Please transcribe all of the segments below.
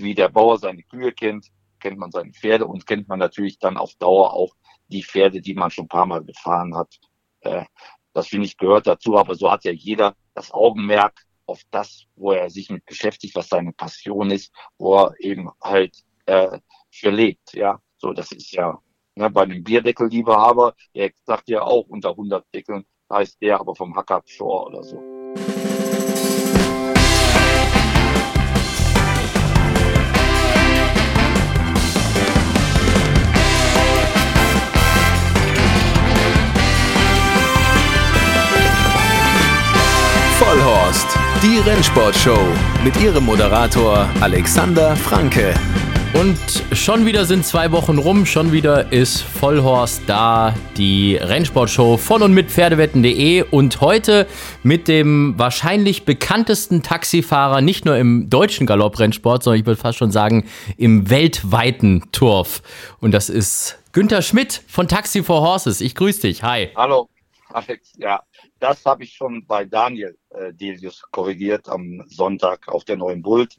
wie der Bauer seine Kühe kennt, kennt man seine Pferde und kennt man natürlich dann auf Dauer auch die Pferde, die man schon ein paar Mal gefahren hat. Äh, das finde ich gehört dazu, aber so hat ja jeder das Augenmerk auf das, wo er sich mit beschäftigt, was seine Passion ist, wo er eben halt äh, für lebt. Ja, so das ist ja ne, bei einem Bierdeckel-Liebehaber, der sagt ja auch unter 100 Deckeln, heißt der aber vom Hackab Shore oder so. Die Rennsportshow mit ihrem Moderator Alexander Franke. Und schon wieder sind zwei Wochen rum, schon wieder ist Vollhorst da, die Rennsportshow von und mit Pferdewetten.de und heute mit dem wahrscheinlich bekanntesten Taxifahrer, nicht nur im deutschen Galopprennsport, sondern ich würde fast schon sagen im weltweiten Turf. Und das ist Günther Schmidt von Taxi for Horses. Ich grüße dich. Hi. Hallo, Alex. Ja, das habe ich schon bei Daniel äh, Delius korrigiert am Sonntag auf der neuen Bult.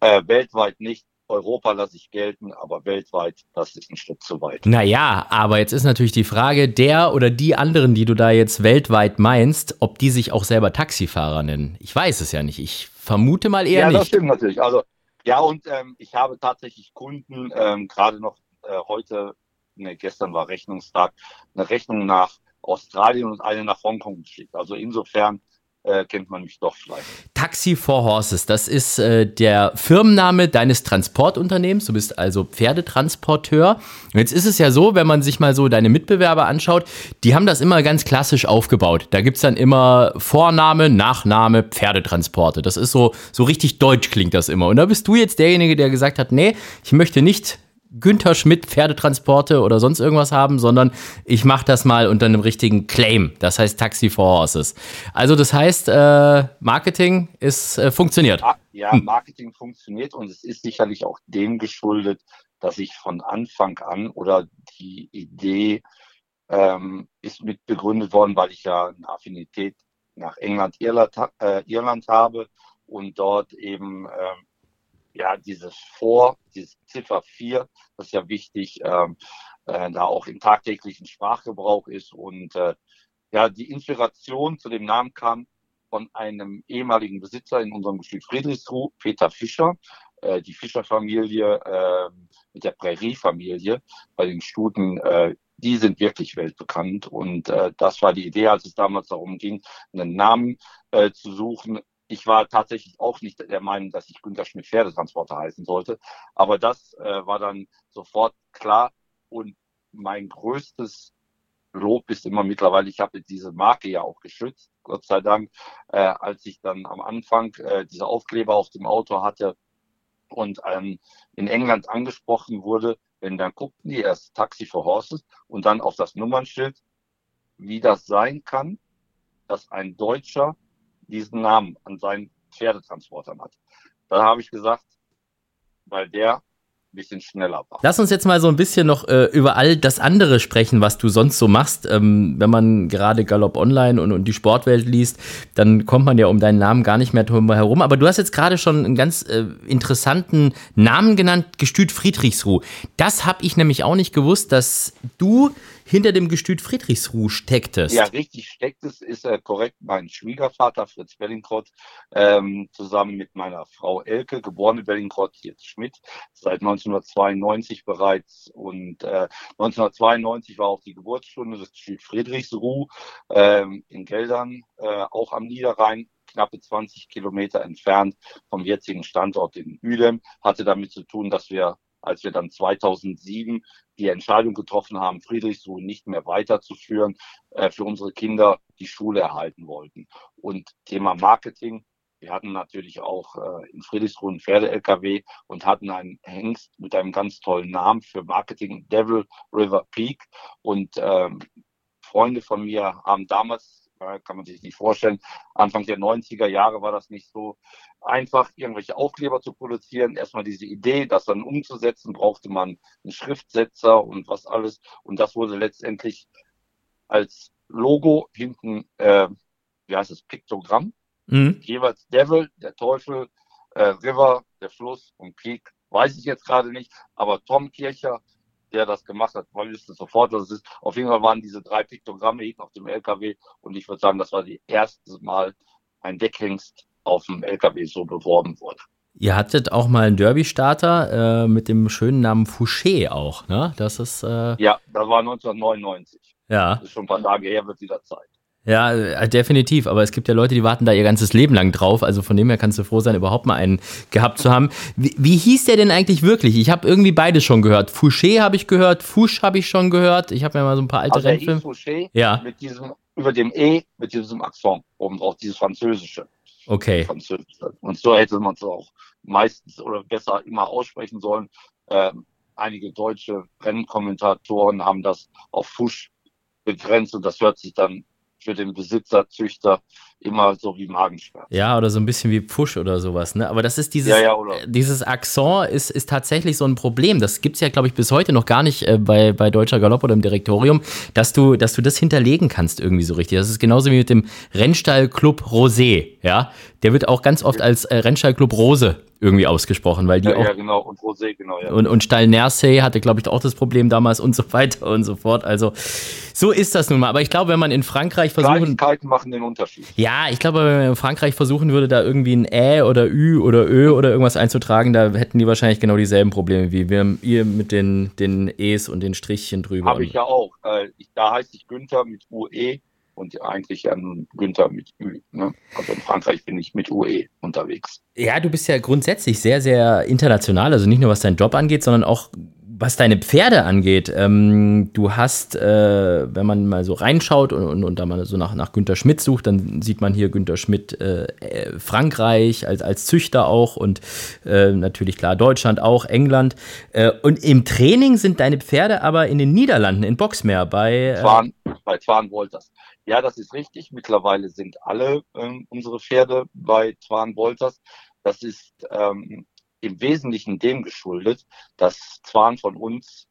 Äh, weltweit nicht. Europa lasse ich gelten, aber weltweit, das ist ein Stück zu weit. Naja, aber jetzt ist natürlich die Frage, der oder die anderen, die du da jetzt weltweit meinst, ob die sich auch selber Taxifahrer nennen. Ich weiß es ja nicht. Ich vermute mal eher ja, nicht. Ja, das stimmt natürlich. Also, ja, und ähm, ich habe tatsächlich Kunden, ähm, gerade noch äh, heute, ne, gestern war Rechnungstag, eine Rechnung nach Australien und eine nach Hongkong geschickt. Also insofern äh, kennt man mich doch vielleicht. Taxi for Horses, das ist äh, der Firmenname deines Transportunternehmens. Du bist also Pferdetransporteur. Und jetzt ist es ja so, wenn man sich mal so deine Mitbewerber anschaut, die haben das immer ganz klassisch aufgebaut. Da gibt es dann immer Vorname, Nachname, Pferdetransporte. Das ist so, so richtig deutsch klingt das immer. Und da bist du jetzt derjenige, der gesagt hat, nee, ich möchte nicht Günther Schmidt Pferdetransporte oder sonst irgendwas haben, sondern ich mache das mal unter einem richtigen Claim. Das heißt Taxi for Horses. Also das heißt, äh, Marketing ist äh, funktioniert. Ja, Marketing funktioniert und es ist sicherlich auch dem geschuldet, dass ich von Anfang an oder die Idee ähm, ist mit begründet worden, weil ich ja eine Affinität nach England, Irland, äh, Irland habe und dort eben ähm, ja, dieses Vor, dieses Ziffer 4, das ist ja wichtig, ähm, äh, da auch im tagtäglichen Sprachgebrauch ist. Und äh, ja, die Inspiration zu dem Namen kam von einem ehemaligen Besitzer in unserem Gestüt Friedrichsruh, Peter Fischer, äh, die Fischer-Familie äh, mit der Prärie-Familie bei den Stuten. Äh, die sind wirklich weltbekannt und äh, das war die Idee, als es damals darum ging, einen Namen äh, zu suchen, ich war tatsächlich auch nicht der Meinung, dass ich Günter Schmidt Pferdetransporter heißen sollte. Aber das äh, war dann sofort klar. Und mein größtes Lob ist immer mittlerweile, ich habe diese Marke ja auch geschützt, Gott sei Dank, äh, als ich dann am Anfang äh, diese Aufkleber auf dem Auto hatte und ähm, in England angesprochen wurde, wenn dann guckten die erst Taxi for Horses und dann auf das Nummernschild, wie das sein kann, dass ein Deutscher diesen Namen an seinen Pferdetransportern hat. Da habe ich gesagt, weil der ein bisschen schneller war. Lass uns jetzt mal so ein bisschen noch äh, über all das andere sprechen, was du sonst so machst. Ähm, wenn man gerade Galopp Online und, und, die Sportwelt liest, dann kommt man ja um deinen Namen gar nicht mehr drum herum. Aber du hast jetzt gerade schon einen ganz äh, interessanten Namen genannt, Gestüt Friedrichsruh. Das habe ich nämlich auch nicht gewusst, dass du hinter dem Gestüt Friedrichsruh stecktest. Ja, richtig stecktest ist äh, korrekt mein Schwiegervater Fritz Bellingrott ähm, zusammen mit meiner Frau Elke, geborene Bellingrott, jetzt Schmidt, seit 1992 bereits. Und äh, 1992 war auch die Geburtsstunde des Gestüt Friedrichsruh ähm, in Geldern, äh, auch am Niederrhein knappe 20 Kilometer entfernt vom jetzigen Standort in Uedem, hatte damit zu tun, dass wir als wir dann 2007 die Entscheidung getroffen haben, Friedrichsruhe nicht mehr weiterzuführen, äh, für unsere Kinder die Schule erhalten wollten. Und Thema Marketing, wir hatten natürlich auch äh, in Friedrichsruhe einen Pferde-LKW und hatten einen Hengst mit einem ganz tollen Namen für Marketing, Devil River Peak. Und ähm, Freunde von mir haben damals kann man sich nicht vorstellen. Anfang der 90er Jahre war das nicht so einfach, irgendwelche Aufkleber zu produzieren. Erstmal diese Idee, das dann umzusetzen, brauchte man einen Schriftsetzer und was alles. Und das wurde letztendlich als Logo hinten, äh, wie heißt es, Piktogramm. Mhm. Jeweils Devil, der Teufel, äh, River, der Fluss und Peak, weiß ich jetzt gerade nicht. Aber Tom Kircher, der das gemacht hat, man wüsste sofort, was es ist. Auf jeden Fall waren diese drei Piktogramme hinten auf dem LKW und ich würde sagen, das war das erste Mal ein Deckhengst auf dem LKW so beworben wurde. Ihr hattet auch mal einen Derby-Starter äh, mit dem schönen Namen Fouché auch, ne? Das ist. Äh ja, das war 1999. Ja. Das ist schon ein paar Tage her, wird wieder Zeit. Ja, äh, definitiv. Aber es gibt ja Leute, die warten da ihr ganzes Leben lang drauf. Also von dem her kannst du froh sein, überhaupt mal einen gehabt zu haben. Wie, wie hieß der denn eigentlich wirklich? Ich habe irgendwie beides schon gehört. Fouché habe ich gehört, Fouche habe ich schon gehört. Ich habe ja mal so ein paar alte also Rennfilme. Fouché Ja. mit diesem, über dem E, mit diesem Akzent oben drauf, dieses Französische. Okay. Französische. Und so hätte man es auch meistens oder besser immer aussprechen sollen. Ähm, einige deutsche Rennkommentatoren haben das auf Fusch begrenzt und das hört sich dann für den Besitzer, Züchter immer so wie Magenschmerz. Ja, oder so ein bisschen wie Pfusch oder sowas, ne? Aber das ist dieses, Ja, ja, dieses Akzent ist, ist tatsächlich so ein Problem. Das gibt's ja, glaube ich, bis heute noch gar nicht äh, bei, bei Deutscher Galopp oder im Direktorium, dass du, dass du das hinterlegen kannst irgendwie so richtig. Das ist genauso wie mit dem Rennstallclub Rosé, ja? Der wird auch ganz oft als äh, Rennstallclub Rose irgendwie ausgesprochen, weil die Ja, auch ja, genau. Und Rosé, genau, ja. und, und Stall Nersey hatte, glaube ich, auch das Problem damals und so weiter und so fort. Also so ist das nun mal. Aber ich glaube, wenn man in Frankreich versuchen, Kleinigkeiten machen den Unterschied. ja, ich glaube, wenn man in Frankreich versuchen würde, da irgendwie ein Ä oder Ü oder Ö oder irgendwas einzutragen, da hätten die wahrscheinlich genau dieselben Probleme wie wir ihr mit den, den E's und den Strichchen drüber. Habe ich ja auch. Äh, da heißt ich Günther mit UE und eigentlich ja nun Günther mit Ü. Ne? Also in Frankreich bin ich mit UE unterwegs. Ja, du bist ja grundsätzlich sehr, sehr international, also nicht nur was deinen Job angeht, sondern auch was deine Pferde angeht. Ähm, du hast, äh, wenn man mal so reinschaut und, und, und da mal so nach, nach Günter Schmidt sucht, dann sieht man hier Günter Schmidt äh, äh, Frankreich als, als Züchter auch und äh, natürlich klar Deutschland auch, England. Äh, und im Training sind deine Pferde aber in den Niederlanden, in Boxmeer bei. Äh, Zwan, bei Zwan Wolters. Ja, das ist richtig. Mittlerweile sind alle ähm, unsere Pferde bei Zwan Wolters. Das ist ähm, im Wesentlichen dem geschuldet, dass Zwan von uns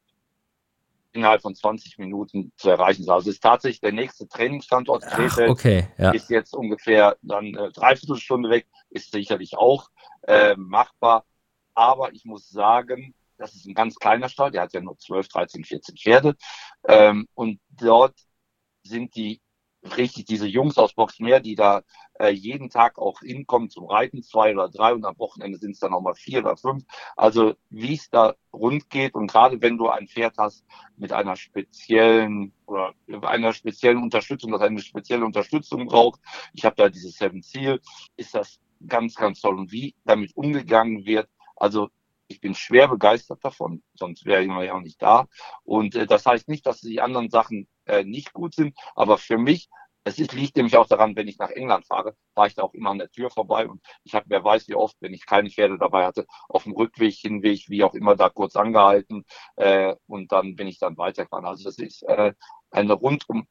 innerhalb von 20 Minuten zu erreichen ist. Also es ist tatsächlich der nächste Trainingsstandort ach, okay, ja. ist jetzt ungefähr dann äh, dreiviertel Stunde weg, ist sicherlich auch äh, machbar. Aber ich muss sagen, das ist ein ganz kleiner Stall, der hat ja nur 12, 13, 14 Pferde. Ähm, und dort sind die richtig diese Jungs aus Boxmeer, die da äh, jeden Tag auch hinkommen zum Reiten, zwei oder drei und am Wochenende sind es dann auch mal vier oder fünf. Also wie es da rund geht und gerade wenn du ein Pferd hast mit einer speziellen oder einer speziellen Unterstützung, das eine spezielle Unterstützung braucht, ich habe da dieses Seven Seal, ist das ganz, ganz toll. Und wie damit umgegangen wird, also ich bin schwer begeistert davon, sonst wäre ich ja auch nicht da. Und äh, das heißt nicht, dass die anderen Sachen äh, nicht gut sind, aber für mich, es ist, liegt nämlich auch daran, wenn ich nach England fahre, fahre ich da auch immer an der Tür vorbei und ich habe, wer weiß wie oft, wenn ich keine Pferde dabei hatte, auf dem Rückweg, Hinweg, wie auch immer, da kurz angehalten äh, und dann bin ich dann weitergefahren. Also das ist äh, eine rundum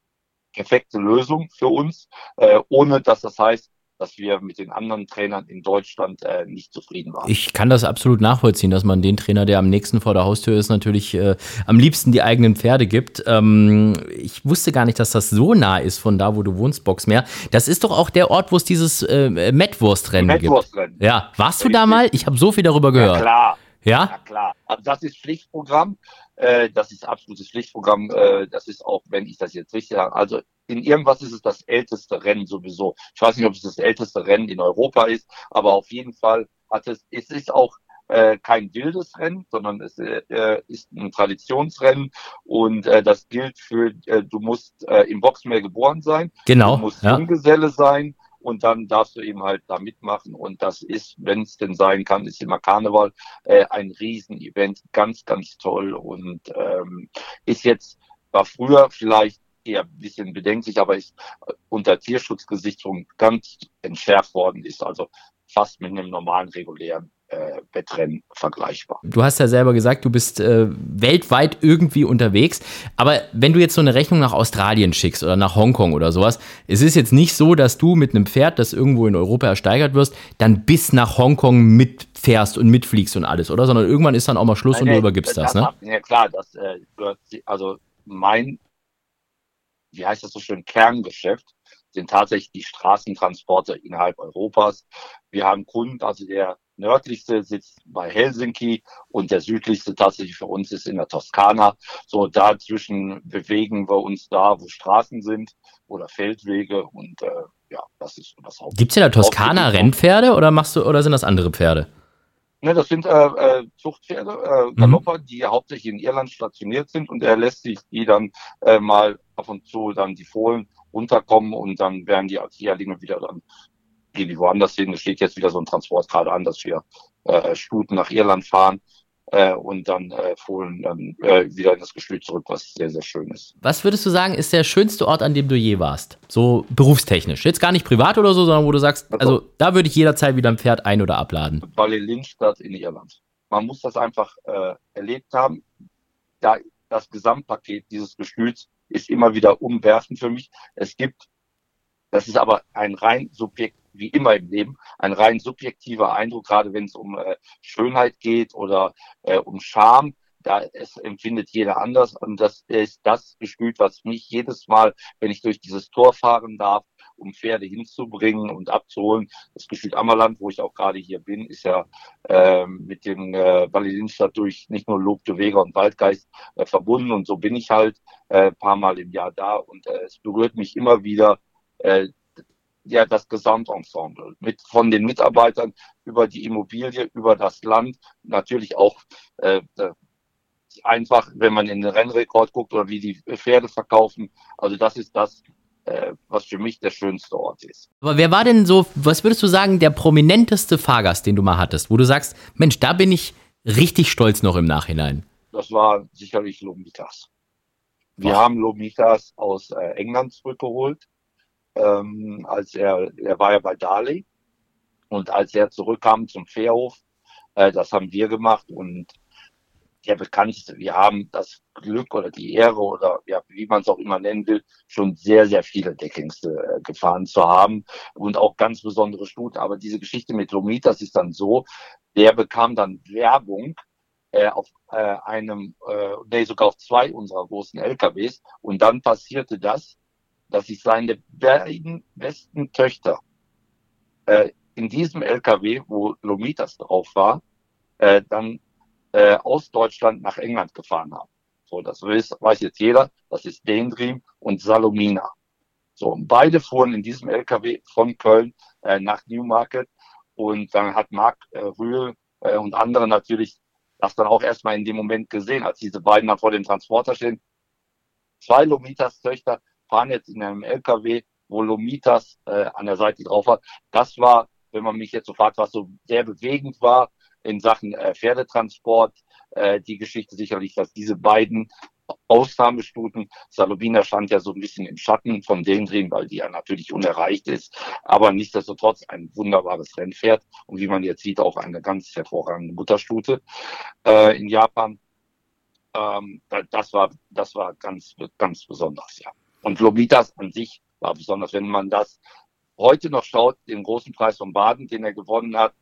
perfekte Lösung für uns, äh, ohne dass das heißt, dass wir mit den anderen Trainern in Deutschland äh, nicht zufrieden waren. Ich kann das absolut nachvollziehen, dass man den Trainer, der am nächsten vor der Haustür ist, natürlich äh, am liebsten die eigenen Pferde gibt. Ähm, ich wusste gar nicht, dass das so nah ist von da, wo du wohnst, Boxmeer. Das ist doch auch der Ort, wo es dieses äh, Mettwurstrennen gibt. Mettwurstrennen. Ja, warst du da mal? Ich habe so viel darüber Ja, gehört. klar. Ja? Ja, klar. Also das ist Pflichtprogramm. Äh, das ist absolutes Pflichtprogramm. Äh, das ist auch, wenn ich das jetzt richtig sage, also in irgendwas ist es das älteste Rennen sowieso. Ich weiß nicht, ob es das älteste Rennen in Europa ist, aber auf jeden Fall hat es, es ist auch äh, kein wildes Rennen, sondern es äh, ist ein Traditionsrennen und äh, das gilt für, äh, du musst äh, im Boxmeer geboren sein, Genau. Du musst Ja. Junggeselle sein und dann darfst du eben halt da mitmachen. Und das ist, wenn es denn sein kann, ist immer Karneval äh, ein Riesenevent, ganz, ganz toll und ähm, ist jetzt, war früher vielleicht eher ein bisschen bedenklich, aber ist äh, unter Tierschutzgesichtspunkt ganz entschärft worden, ist also fast mit einem normalen, regulären äh, Wettrennen vergleichbar. Du hast ja selber gesagt, du bist äh, weltweit irgendwie unterwegs. Aber wenn du jetzt so eine Rechnung nach Australien schickst oder nach Hongkong oder sowas, es ist jetzt nicht so, dass du mit einem Pferd, das irgendwo in Europa ersteigert wirst, dann bis nach Hongkong mitfährst und mitfliegst und alles, oder? Sondern irgendwann ist dann auch mal Schluss und du übergibst das, ne? Ja klar, das äh, also mein, wie heißt das so schön, Kerngeschäft sind tatsächlich die Straßentransporte innerhalb Europas. Wir haben Kunden, also der nördlichste sitzt bei Helsinki und der südlichste tatsächlich für uns ist in der Toskana. So dazwischen bewegen wir uns da, wo Straßen sind oder Feldwege und äh, ja, das ist das Haupt. Gibt es in der Toskana Rennpferde oder machst du oder sind das andere Pferde? Ne, das sind äh, äh, Zuchtpferde, äh, mhm. Galopper, mhm. die hauptsächlich in Irland stationiert sind und er lässt sich die dann äh, mal ab und zu dann die Fohlen runterkommen und dann werden die Jährlinge wieder dann gehen die woanders hin. Es steht jetzt wieder so ein Transport gerade an, dass wir äh, Stuten nach Irland fahren äh, und dann äh, Fohlen dann äh, wieder in das Gestüt zurück, was sehr, sehr schön ist. Was würdest du sagen, ist der schönste Ort, an dem du je warst? So berufstechnisch. Jetzt gar nicht privat oder so, sondern wo du sagst, also, also da würde ich jederzeit wieder ein Pferd ein- oder abladen. Ballillinstadt in Irland. Man muss das einfach äh, erlebt haben. Da das Gesamtpaket dieses Gestüts ist immer wieder umwerfend für mich. Es gibt, das ist aber ein rein subjekt, wie immer im Leben, ein rein subjektiver Eindruck, gerade wenn es um äh, Schönheit geht oder äh, um Charme. Da es empfindet jeder anders und das ist das Gestüt, was mich jedes Mal, wenn ich durch dieses Tor fahren darf, um Pferde hinzubringen und abzuholen. Das Gestüt Ammerland, wo ich auch gerade hier bin, ist ja äh, mit dem äh, Wallilinstadt durch nicht nur Lob de Weger und Waldgeist äh, verbunden und so bin ich halt äh, paar Mal im Jahr da und äh, es berührt mich immer wieder, äh, ja das Gesamtensemble mit von den Mitarbeitern über die Immobilie, über das Land, natürlich auch äh, äh, einfach, wenn man in den Rennrekord guckt oder wie die Pferde verkaufen. Also das ist das, äh, was für mich der schönste Ort ist. Aber wer war denn so, was würdest du sagen, der prominenteste Fahrgast, den du mal hattest, wo du sagst, Mensch, da bin ich richtig stolz noch im Nachhinein? Das war sicherlich Lomitas. Wir Boah. haben Lomitas aus äh, England zurückgeholt ähm, als er, er war ja bei Dali und als er zurückkam zum Fährhof, äh, das haben wir gemacht und der bekannteste, wir haben das Glück oder die Ehre oder ja, wie man es auch immer nennen will, schon sehr, sehr viele Deckingste äh, gefahren zu haben und auch ganz besondere Stuten. Aber diese Geschichte mit Lomit, das ist dann so, der bekam dann Werbung äh, auf äh, einem, äh, nee, sogar auf zwei unserer großen LKWs und dann passierte das, dass ich seine beiden besten Töchter äh, in diesem LKW, wo Lomitas drauf war, äh, dann äh, aus Deutschland nach England gefahren habe. So, das weiß, weiß jetzt jeder. Das ist Daydream und Salomina. So, und beide fuhren in diesem LKW von Köln äh, nach Newmarket und dann hat Marc äh, Rühl äh, und andere natürlich das dann auch erstmal in dem Moment gesehen, als diese beiden dann vor dem Transporter stehen. Zwei Lomitas Töchter fahren jetzt in einem LKW, wo Lomitas äh, an der Seite drauf hat. Das war, wenn man mich jetzt so fragt, was so sehr bewegend war in Sachen äh, Pferdetransport, äh, die Geschichte sicherlich, dass diese beiden Ausnahmestuten, Salobina stand ja so ein bisschen im Schatten von dem drin, weil die ja natürlich unerreicht ist, aber nichtsdestotrotz ein wunderbares Rennpferd und wie man jetzt sieht, auch eine ganz hervorragende Mutterstute äh, in Japan. Ähm, das war, das war ganz, ganz besonders, ja. Und Lomitas an sich war besonders, wenn man das heute noch schaut, den großen Preis von Baden, den er gewonnen hat,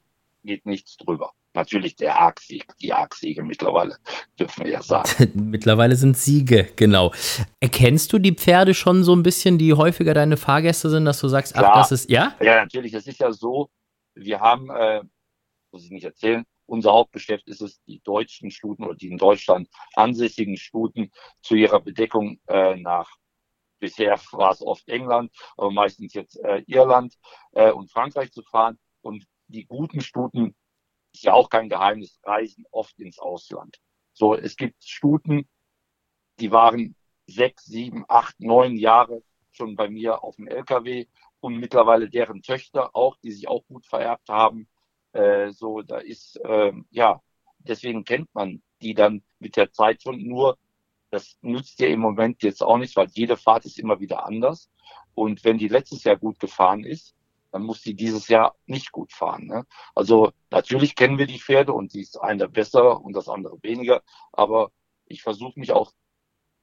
geht nichts drüber. Natürlich der Arc-Sieg, die Arc-Siege mittlerweile, dürfen wir ja sagen. mittlerweile sind Siege, genau. Erkennst du die Pferde schon so ein bisschen, die häufiger deine Fahrgäste sind, dass du sagst, Klar. ach, das ist, ja? Ja, natürlich. Es ist ja so, wir haben, äh, muss ich nicht erzählen, unser Hauptgeschäft ist es, die deutschen Stuten oder die in Deutschland ansässigen Stuten zu ihrer Bedeckung äh, nach Bisher war es oft England, aber meistens jetzt äh, Irland äh, und Frankreich zu fahren. Und die guten Stuten, ist ja auch kein Geheimnis, reisen oft ins Ausland. So, es gibt Stuten, die waren sechs, sieben, acht, neun Jahre schon bei mir auf dem LKW und mittlerweile deren Töchter auch, die sich auch gut vererbt haben. Äh, so, da ist, äh, ja, deswegen kennt man die dann mit der Zeit schon nur das nützt dir im Moment jetzt auch nicht, weil jede Fahrt ist immer wieder anders. Und wenn die letztes Jahr gut gefahren ist, dann muss die dieses Jahr nicht gut fahren. Ne? Also natürlich kennen wir die Pferde und die ist eine besser und das andere weniger. Aber ich versuche mich auch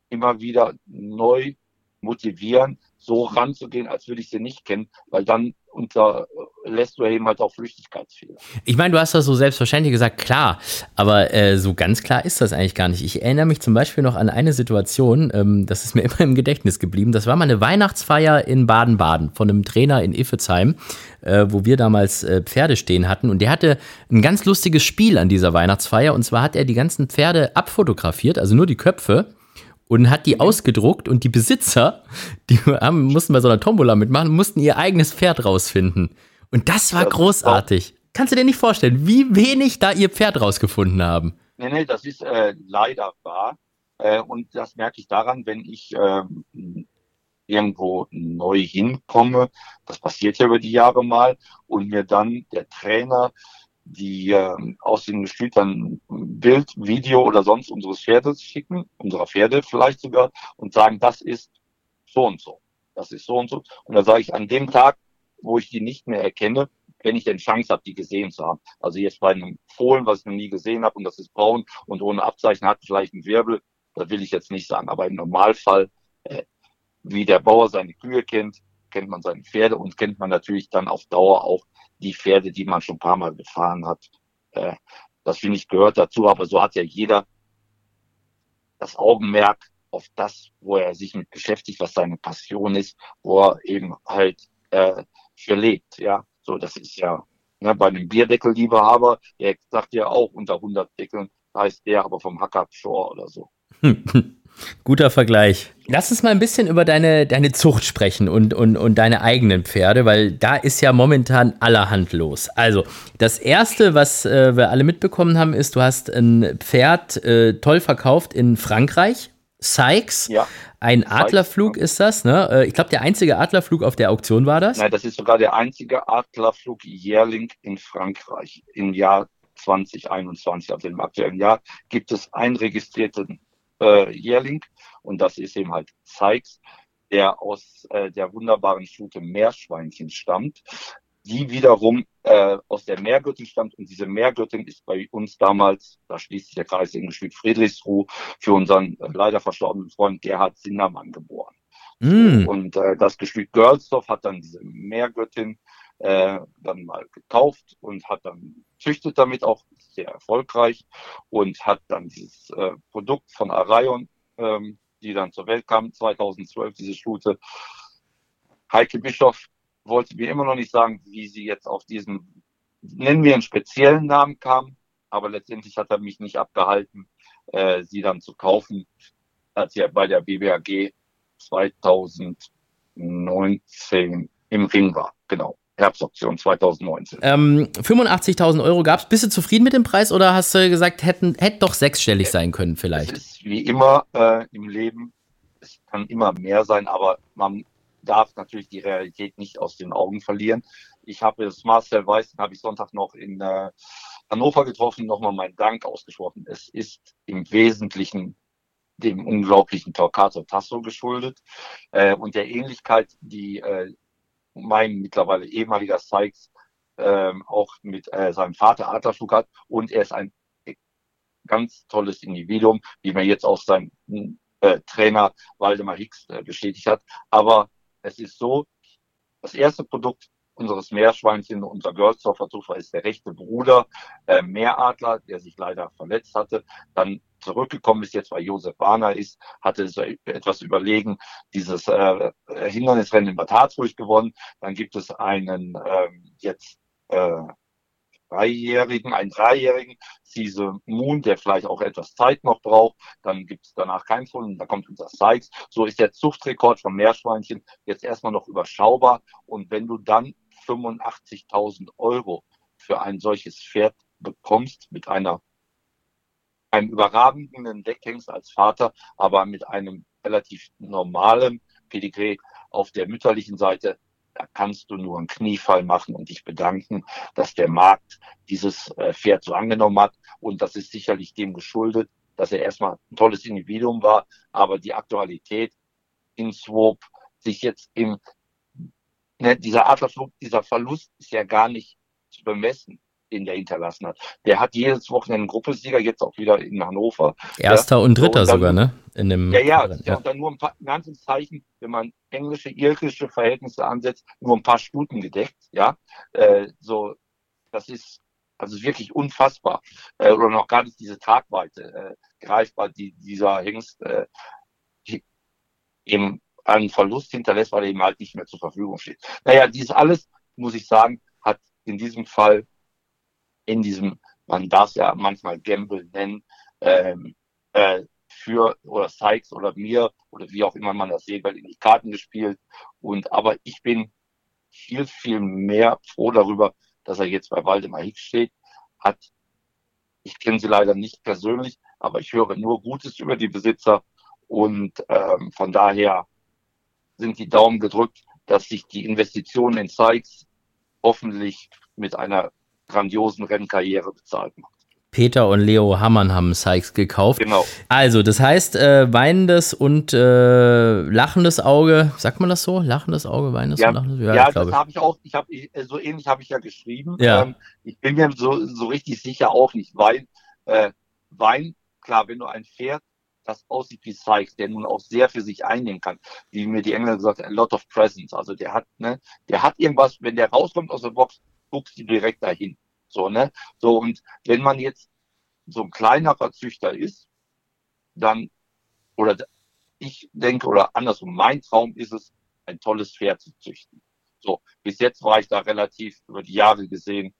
immer wieder neu motivieren, so ranzugehen, als würde ich sie nicht kennen, weil dann und da lässt du eben halt auch Flüchtigkeitsfehler. Ich meine, du hast das so selbstverständlich gesagt, klar, aber äh, so ganz klar ist das eigentlich gar nicht. Ich erinnere mich zum Beispiel noch an eine Situation, ähm, das ist mir immer im Gedächtnis geblieben. Das war mal eine Weihnachtsfeier in Baden-Baden von einem Trainer in Iffezheim, äh, wo wir damals äh, Pferde stehen hatten. Und der hatte ein ganz lustiges Spiel an dieser Weihnachtsfeier. Und zwar hat er die ganzen Pferde abfotografiert, also nur die Köpfe und hat die ausgedruckt und die Besitzer, die haben, mussten bei so einer Tombola mitmachen, mussten ihr eigenes Pferd rausfinden. Und das war großartig. Kannst du dir nicht vorstellen, wie wenig da ihr Pferd rausgefunden haben? Nee, nee, das ist äh, leider wahr. Äh, und das merke ich daran, wenn ich äh, irgendwo neu hinkomme. Das passiert ja über die Jahre mal. Und mir dann der Trainer die äh, aus den Gestütern Bild, Video oder sonst unseres Pferdes schicken, unserer Pferde vielleicht sogar, und sagen, das ist so und so. Das ist so und so. Und da sage ich, an dem Tag, wo ich die nicht mehr erkenne, wenn ich denn Chance habe, die gesehen zu haben. Also jetzt bei einem Fohlen, was ich noch nie gesehen habe, und das ist braun und ohne Abzeichen hat vielleicht einen Wirbel, das will ich jetzt nicht sagen. Aber im Normalfall, äh, wie der Bauer seine Kühe kennt, kennt man seine Pferde und kennt man natürlich dann auf Dauer auch die Pferde, die man schon ein paar Mal gefahren hat. Äh, das finde ich gehört dazu, aber so hat ja jeder das Augenmerk auf das, wo er sich mit beschäftigt, was seine Passion ist, wo er eben halt äh, für lebt. Ja, so das ist ja ne, bei einem Bierdeckel-Liebehaber, der sagt ja auch unter 100 Deckeln, heißt der aber vom Hacker Shore oder so. Guter Vergleich. Lass uns mal ein bisschen über deine, deine Zucht sprechen und, und, und deine eigenen Pferde, weil da ist ja momentan allerhand los. Also, das erste, was äh, wir alle mitbekommen haben, ist, du hast ein Pferd äh, toll verkauft in Frankreich. Sykes, ja. ein Adlerflug ist das, ne? Äh, ich glaube, der einzige Adlerflug auf der Auktion war das. Nein, das ist sogar der einzige Adlerflug jährling in Frankreich. Im Jahr 2021, also im aktuellen Jahr, gibt es einen registrierten äh, Jährling und das ist eben halt Sykes, der aus äh, der wunderbaren Stute Meerschweinchen stammt, die wiederum äh, aus der Meergöttin stammt und diese Meergöttin ist bei uns damals, da schließt sich der Kreis in Gestüt Friedrichsruh, für unseren äh, leider verstorbenen Freund Gerhard Sindermann geboren. Mm. Und äh, das Gestüt Görlsdorf hat dann diese Meergöttin äh, dann mal gekauft und hat dann züchtet damit auch sehr erfolgreich und hat dann dieses äh, Produkt von Arion, ähm, die dann zur Welt kam 2012, diese Stute. Heike Bischoff wollte mir immer noch nicht sagen, wie sie jetzt auf diesen, nennen wir einen speziellen Namen kam, aber letztendlich hat er mich nicht abgehalten, äh, sie dann zu kaufen, als er bei der BBAG 2019 im Ring war. Genau. Herbstauktion 2019. Ähm, 85.000 Euro gab es. Bist du zufrieden mit dem Preis oder hast du gesagt, hätten, hätte doch sechsstellig sein können vielleicht? Es ist wie immer äh, im Leben, es kann immer mehr sein, aber man darf natürlich die Realität nicht aus den Augen verlieren. Ich habe das Marcel Weiß, habe ich Sonntag noch in äh, Hannover getroffen, nochmal meinen Dank ausgesprochen. Es ist im Wesentlichen dem unglaublichen Torquato Tasso geschuldet äh, und der Ähnlichkeit, die äh, mein mittlerweile ehemaliger Sykes ähm, auch mit äh, seinem Vater Adlerflug hat und er ist ein ganz tolles Individuum, wie mir jetzt auch sein äh, Trainer Waldemar Hicks äh, bestätigt hat. Aber es ist so, das erste Produkt unseres Meerschweinchen, unser Görzdorfer Zufall ist der rechte Bruder, äh, Meeradler, der sich leider verletzt hatte, dann zurückgekommen ist, jetzt weil Josef Warner ist, hatte so etwas überlegen, dieses äh, Hindernisrennen in Bad Harzburg gewonnen. Dann gibt es einen ähm, jetzt äh, Dreijährigen, einen Dreijährigen, diese Moon, der vielleicht auch etwas Zeit noch braucht. Dann gibt es danach keinen Fund, da kommt unser Sykes. So ist der Zuchtrekord vom Meerschweinchen jetzt erstmal noch überschaubar. Und wenn du dann 85.000 Euro für ein solches Pferd bekommst mit einer einem überragenden Deckhengst als Vater, aber mit einem relativ normalen Pedigree auf der mütterlichen Seite, da kannst du nur einen Kniefall machen und dich bedanken, dass der Markt dieses äh, Pferd so angenommen hat. Und das ist sicherlich dem geschuldet, dass er erstmal ein tolles Individuum war, aber die Aktualität in Swope sich jetzt im, ne, dieser Adlerflug, dieser Verlust ist ja gar nicht zu bemessen den der hinterlassen hat. Der hat jedes Wochenende einen Gruppensieger, jetzt auch wieder in Hannover. Erster ja. und Dritter und dann, sogar, ne? In einem ja, ja, das ist ja, ja. dann nur ein paar, in Anführungszeichen, wenn man englische, irische Verhältnisse ansetzt, nur ein paar Stuten gedeckt, ja. Äh, so, das ist also wirklich unfassbar. Äh, oder noch gar nicht diese Tragweite äh, greifbar, die dieser Hengst äh, eben einen Verlust hinterlässt, weil er eben halt nicht mehr zur Verfügung steht. Naja, dies alles, muss ich sagen, hat in diesem Fall, in diesem, man darf es ja manchmal Gamble nennen, ähm, äh, für oder Sykes oder mir oder wie auch immer man das sieht, weil in die Karten gespielt. Und aber ich bin viel, viel mehr froh darüber, dass er jetzt bei Waldemar Hicks steht. Hat, ich kenne sie leider nicht persönlich, aber ich höre nur Gutes über die Besitzer. Und ähm, von daher sind die Daumen gedrückt, dass sich die Investition in Sykes hoffentlich mit einer grandiosen Rennkarriere bezahlt macht. Peter und Leo Hammann haben Sykes gekauft. Genau. Also, das heißt, äh, weinendes und äh, lachendes Auge, sagt man das so? Lachendes Auge, weinendes ja, und lachendes Ja, ja das habe ich auch, ich habe so ähnlich habe ich ja geschrieben. Ja. Ähm, ich bin mir so, so richtig sicher auch nicht, weil äh, Wein, klar, wenn du ein Pferd das aussieht wie Sykes, der nun auch sehr für sich einnehmen kann, wie mir die Engländer gesagt haben, a lot of presence. Also der hat, ne, der hat irgendwas, wenn der rauskommt aus der Box, guckst du direkt dahin. So, ne? So, und wenn man jetzt so ein kleinerer Züchter ist, dann, oder ich denke, oder andersrum, mein Traum ist es, ein tolles Pferd zu züchten. So, bis jetzt war ich da relativ über die Jahre gesehen,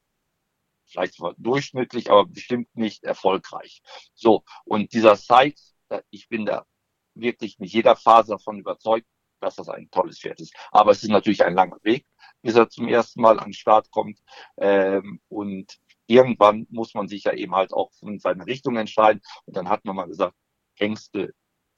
vielleicht zwar durchschnittlich, aber bestimmt nicht erfolgreich. So, und dieser Sykes, ich bin da wirklich mit jeder Phase davon überzeugt, dass das ein tolles Pferd ist. Aber es ist natürlich ein langer Weg bis er zum ersten Mal an den Start kommt. Ähm, und irgendwann muss man sich ja eben halt auch in seine Richtung entscheiden. Und dann hat man mal gesagt, Hengste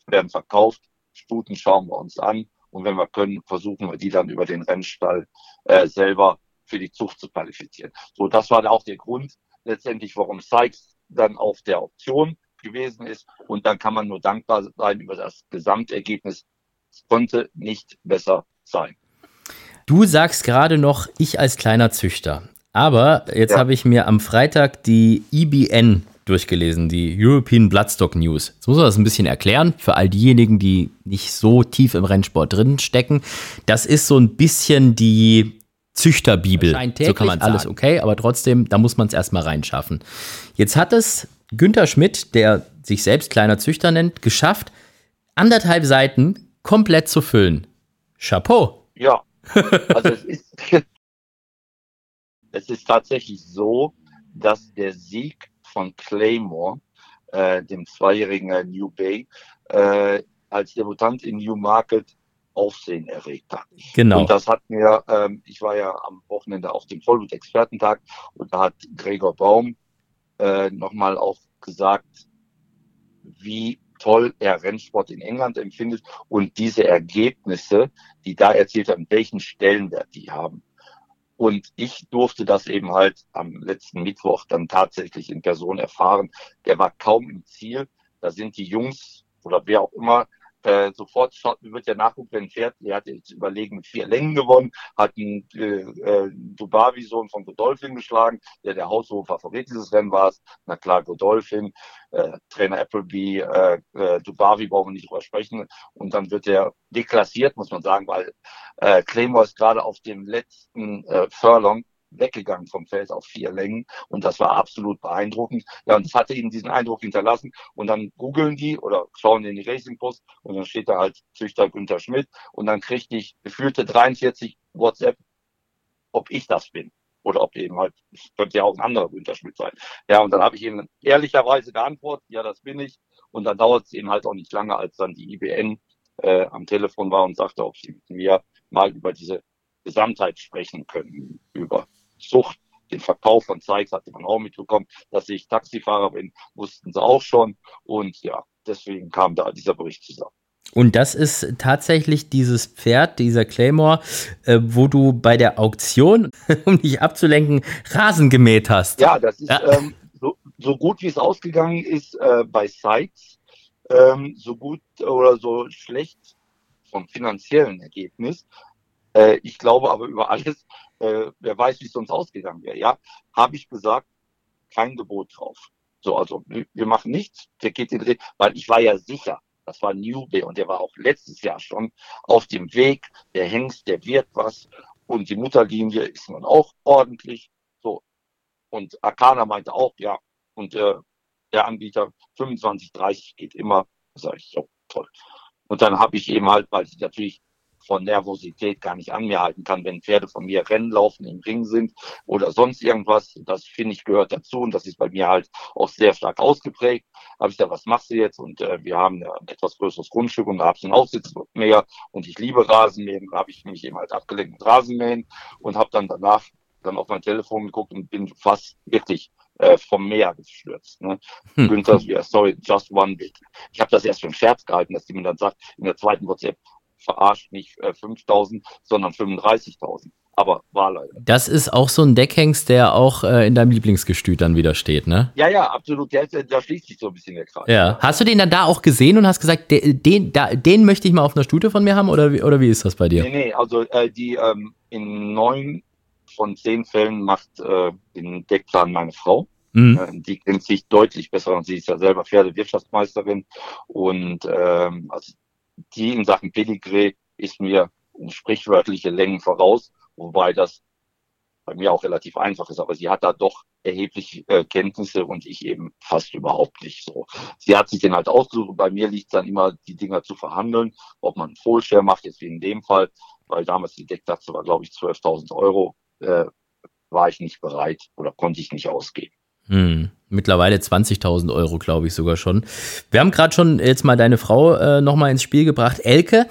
werden verkauft, Stuten schauen wir uns an. Und wenn wir können, versuchen wir die dann über den Rennstall äh, selber für die Zucht zu qualifizieren. So, das war auch der Grund letztendlich, warum Sykes dann auf der Option gewesen ist. Und dann kann man nur dankbar sein über das Gesamtergebnis. Konnte nicht besser sein. Du sagst gerade noch, ich als kleiner Züchter. Aber jetzt ja. habe ich mir am Freitag die IBN durchgelesen, die European Bloodstock News. Jetzt muss man das ein bisschen erklären für all diejenigen, die nicht so tief im Rennsport drin stecken. Das ist so ein bisschen die Züchterbibel. So kann man alles okay, aber trotzdem, da muss man es erstmal reinschaffen. Jetzt hat es Günther Schmidt, der sich selbst kleiner Züchter nennt, geschafft, anderthalb Seiten komplett zu füllen. Chapeau. Ja, also es ist, es ist tatsächlich so, dass der Sieg von Claymore, äh, dem zweijährigen New Bay, äh, als Debutant in Newmarket Aufsehen erregt hat. Genau. Und das hat mir, ähm, ich war ja am Wochenende auf dem Vollblut-Expertentag und da hat Gregor Baum äh, nochmal auch gesagt, wie toll er Rennsport in England empfindet und diese Ergebnisse, die da erzielt werden, welchen Stellenwert die haben. Und ich durfte das eben halt am letzten Mittwoch dann tatsächlich in Person erfahren. Der war kaum im Ziel. Da sind die Jungs oder wer auch immer äh, sofort schaut, wird ja nachgucken, wenn Pferd, der hat jetzt überlegen mit vier Längen gewonnen, hat einen äh, äh, Dubavi-Sohn von Godolphin geschlagen, der der haushohe Favorit dieses Rennen war. Na klar, Godolphin, äh, Trainer Appleby, äh, äh, Dubavi brauchen wir nicht drüber sprechen. Und dann wird er deklassiert, muss man sagen, weil äh, Claymore ist gerade auf dem letzten äh, Furlong weggegangen vom Feld auf vier Längen und das war absolut beeindruckend. Ja, und das hatte ihnen diesen Eindruck hinterlassen und dann googeln die oder schauen in die Racing Post und dann steht da halt Züchter Günther Schmidt und dann kriegte ich gefühlte 43 WhatsApp, ob ich das bin oder ob eben halt, könnte ja auch ein anderer Günther Schmidt sein. Ja, und dann habe ich eben ehrlicherweise geantwortet, ja, das bin ich. Und dann dauert es eben halt auch nicht lange, als dann die IBN äh, am Telefon war und sagte, ob sie mit mir mal über diese Gesamtheit sprechen können, über Zucht, den Verkauf von Zykes hatte man auch mitbekommen. Dass ich Taxifahrer bin, wussten sie auch schon. Und ja, deswegen kam da dieser Bericht zusammen. Und das ist tatsächlich dieses Pferd, dieser Claymore, äh, wo du bei der Auktion, um dich abzulenken, Rasen gemäht hast. Ja, das ist ja. Ähm, so, so, gut, wie es ausgegangen ist äh, bei Sykes, ähm, so gut oder so schlecht vom finanziellen Ergebnis. Äh, ich glaube aber über alles, äh, wer weiß, wie es sonst ausgegangen wäre, ja, habe ich gesagt, kein Gebot drauf. So, also wir machen nichts, der geht den Dreh, weil ich war ja sicher, Das war Newby und der war auch letztes Jahr schon auf dem Weg. Der Hengst, der wird was. Und die Mutterlinie ist nun auch ordentlich. So. Und Akana meinte auch, ja. Und äh, der Anbieter 25, 30 geht immer. Sage ich, ja, toll. Und dann habe ich eben halt, weil ich natürlich von Nervosität gar nicht an mir halten kann, wenn Pferde von mir Rennen laufen, im Ring sind oder sonst irgendwas. Das finde ich gehört dazu und das ist bei mir halt auch sehr stark ausgeprägt. Habe ich da, was machst du jetzt? Und äh, wir haben ein etwas größeres Grundstück und da habe ich einen Aufsitzmäher und ich liebe Rasenmähen. Da habe ich mich eben halt abgelenkt mit Rasenmähen und habe dann danach dann auf mein Telefon geguckt und bin fast wirklich äh, vom Meer gestürzt. Ne? Hm. Günther, yeah, sorry, just one bit. Ich habe das erst für einen Scherz gehalten, dass die mir dann sagt, in der zweiten WhatsApp, verarscht nicht äh, 5.000, sondern 35.000. Aber war leider. Das ist auch so ein Deckhengst, der auch äh, in deinem Lieblingsgestüt dann wieder steht, ne? Ja, ja, absolut. Der, da schließt sich so ein bisschen der Kreis. Ja. Hast du den dann da auch gesehen und hast gesagt, den, den, da, den möchte ich mal auf einer Stute von mir haben oder wie, oder wie ist das bei dir? Nee, nee, also äh, die ähm, in neun von zehn Fällen macht äh, den Deckplan meine Frau. Mhm. Äh, die kennt sich deutlich besser und sie ist ja selber Pferdewirtschaftsmeisterin. Und ähm, also die in Sachen Pedigree ist mir um sprichwörtliche Längen voraus, wobei das bei mir auch relativ einfach ist, aber sie hat da doch erhebliche äh, Kenntnisse und ich eben fast überhaupt nicht so. Sie hat sich den halt ausgesucht bei mir liegt dann immer, die Dinger zu verhandeln, ob man einen Fullshare macht, jetzt wie in dem Fall, weil damals die Deckdatze war, glaube ich, 12.000 Euro, äh, war ich nicht bereit oder konnte ich nicht ausgeben. Hm. Mittlerweile 20.000 Euro, glaube ich sogar schon. Wir haben gerade schon jetzt mal deine Frau äh, nochmal ins Spiel gebracht. Elke,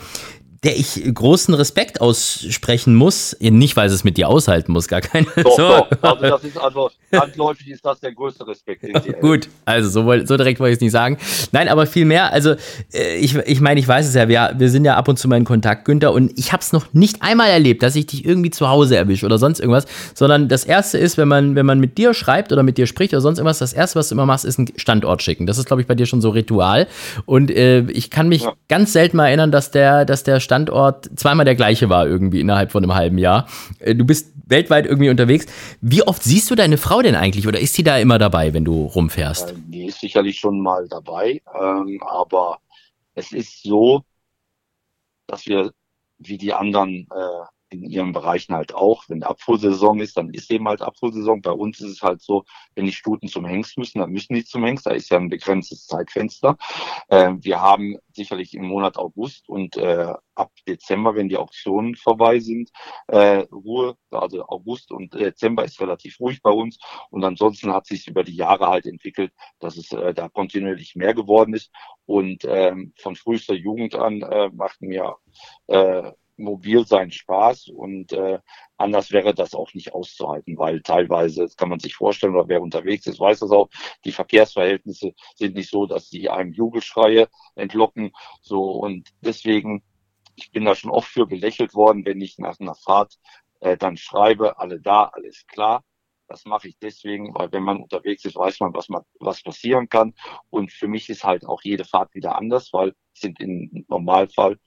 der ich großen Respekt aussprechen muss. Nicht, weil es mit dir aushalten muss, gar keine doch, Sorge. Doch. Also das ist also landläufig ist das der größte Respekt. Gut, also so, so direkt wollte ich es nicht sagen. Nein, aber viel mehr. Also äh, ich, ich meine, ich weiß es ja, wir, wir sind ja ab und zu mal in Kontakt, Günther, und ich habe es noch nicht einmal erlebt, dass ich dich irgendwie zu Hause erwische oder sonst irgendwas, sondern das Erste ist, wenn man, wenn man mit dir schreibt oder mit dir spricht oder sonst irgendwas, das Erste, was du immer machst, ist einen Standort schicken. Das ist, glaube ich, bei dir schon so Ritual. Und äh, ich kann mich ja. ganz selten mal erinnern, dass der, dass der Standort zweimal der gleiche war irgendwie innerhalb von einem halben Jahr. Äh, du bist weltweit irgendwie unterwegs. Wie oft siehst du deine Frau denn eigentlich oder ist sie da immer dabei, wenn du rumfährst? Äh, die ist sicherlich schon mal dabei, ähm, aber es ist so, dass wir wie die anderen äh, in ihren Bereichen halt auch. Wenn Abfuhrsaison ist, dann ist eben halt Abfuhrsaison. Bei uns ist es halt so, wenn die Stuten zum Hengst müssen, dann müssen die zum Hengst. Da ist ja ein begrenztes Zeitfenster. Äh, wir haben sicherlich im Monat August und äh, ab Dezember, wenn die Auktionen vorbei sind, äh, Ruhe. Also August und Dezember ist relativ ruhig bei uns. Und ansonsten hat sich über die Jahre halt entwickelt, dass es äh, da kontinuierlich mehr geworden ist. Und ähm, von frühester Jugend an äh, macht mir äh, mobil sein Spaß und äh, anders wäre das auch nicht auszuhalten, weil teilweise, das kann man sich vorstellen, oder wer unterwegs ist, weiß das auch, die Verkehrsverhältnisse sind nicht so, dass sie einem Jubelschreie entlocken. So und deswegen, ich bin da schon oft für gelächelt worden, wenn ich nach einer Fahrt äh, dann schreibe, alle da, alles klar. Das mache ich deswegen, weil wenn man unterwegs ist, weiß man, was man, was passieren kann. Und für mich ist halt auch jede Fahrt wieder anders, weil sind im Normalfall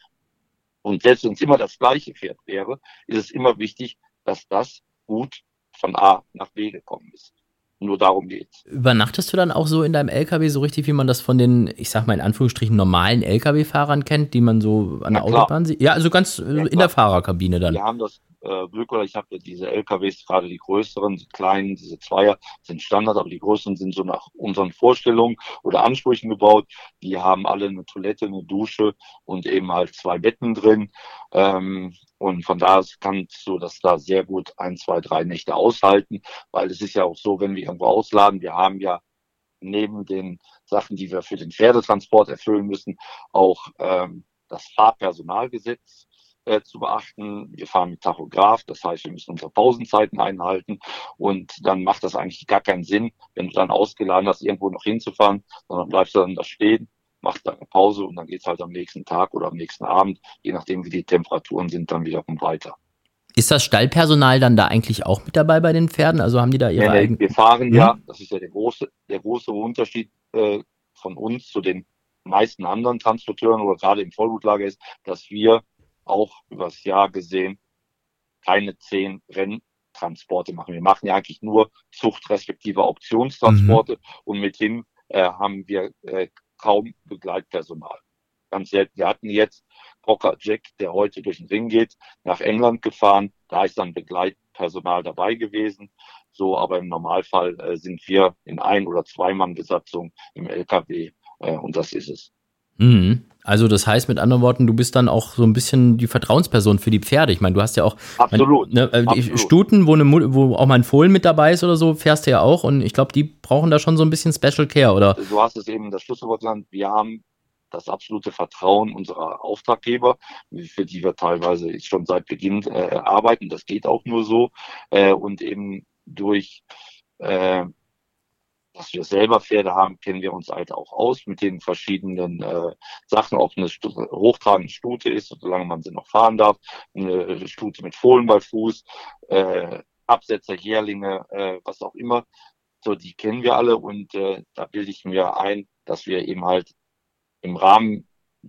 und selbst wenn es immer das gleiche Pferd wäre, ist es immer wichtig, dass das gut von A nach B gekommen ist. Nur darum geht's. Übernachtest du dann auch so in deinem LKW so richtig, wie man das von den, ich sag mal in Anführungsstrichen, normalen LKW-Fahrern kennt, die man so an der ja, Autobahn sieht? Ja, also ganz ja, in der Fahrerkabine dann. Wir haben das äh, Glück oder ich habe ja diese LKWs, gerade die größeren, die kleinen, diese Zweier sind Standard, aber die größeren sind so nach unseren Vorstellungen oder Ansprüchen gebaut. Die haben alle eine Toilette, eine Dusche und eben halt zwei Betten drin. Ähm, und von da kannst du das da sehr gut ein, zwei, drei Nächte aushalten, weil es ist ja auch so, wenn wir irgendwo ausladen, wir haben ja neben den Sachen, die wir für den Pferdetransport erfüllen müssen, auch ähm, das Fahrpersonalgesetz äh, zu beachten. Wir fahren mit Tachograph, das heißt, wir müssen unsere Pausenzeiten einhalten und dann macht das eigentlich gar keinen Sinn, wenn du dann ausgeladen hast, irgendwo noch hinzufahren, sondern bleibst du dann da stehen, machst deine Pause und dann geht's halt am nächsten Tag oder am nächsten Abend, je nachdem wie die Temperaturen sind, dann wiederum weiter. Ist das Stallpersonal dann da eigentlich auch mit dabei bei den Pferden? Also haben die da ihre nee, eigenen? Wir fahren ja, ja, das ist ja der große, der große Unterschied äh, von uns zu den meisten anderen Transporteuren oder gerade im Vollblutlager ist, dass wir auch übers Jahr gesehen keine zehn Renntransporte machen. Wir machen ja eigentlich nur Zucht respektive Auktionstransporte mhm. und mithin äh, haben wir äh, kaum Begleitpersonal. ganz selten. Wir hatten jetzt Rocker Jack, der heute durch den Ring geht, nach England gefahren. Da ist dann Begleitpersonal dabei gewesen. So, aber im Normalfall äh, sind wir in ein- oder zweimann Besatzung im LKW äh, und das ist es. Mhm. Also das heißt mit anderen Worten, du bist dann auch so ein bisschen die Vertrauensperson für die Pferde. Ich meine, du hast ja auch absolut, ne, äh, absolut. Stuten, wo, eine, wo auch mal ein Fohlen mit dabei ist oder so, fährst du ja auch und ich glaube, die brauchen da schon so ein bisschen Special Care, oder? Du hast es eben das Schlüsselwort genannt. Wir haben das absolute Vertrauen unserer Auftraggeber, für die wir teilweise schon seit Beginn äh, arbeiten. Das geht auch nur so. Äh, und eben durch äh, dass wir selber Pferde haben, kennen wir uns halt auch aus mit den verschiedenen äh, Sachen, ob eine Stu hochtragende Stute ist, solange man sie noch fahren darf, eine Stute mit Fohlen bei Fuß, äh, Absetzer, Jährlinge, äh, was auch immer. So, die kennen wir alle und äh, da bilde ich mir ein, dass wir eben halt im Rahmen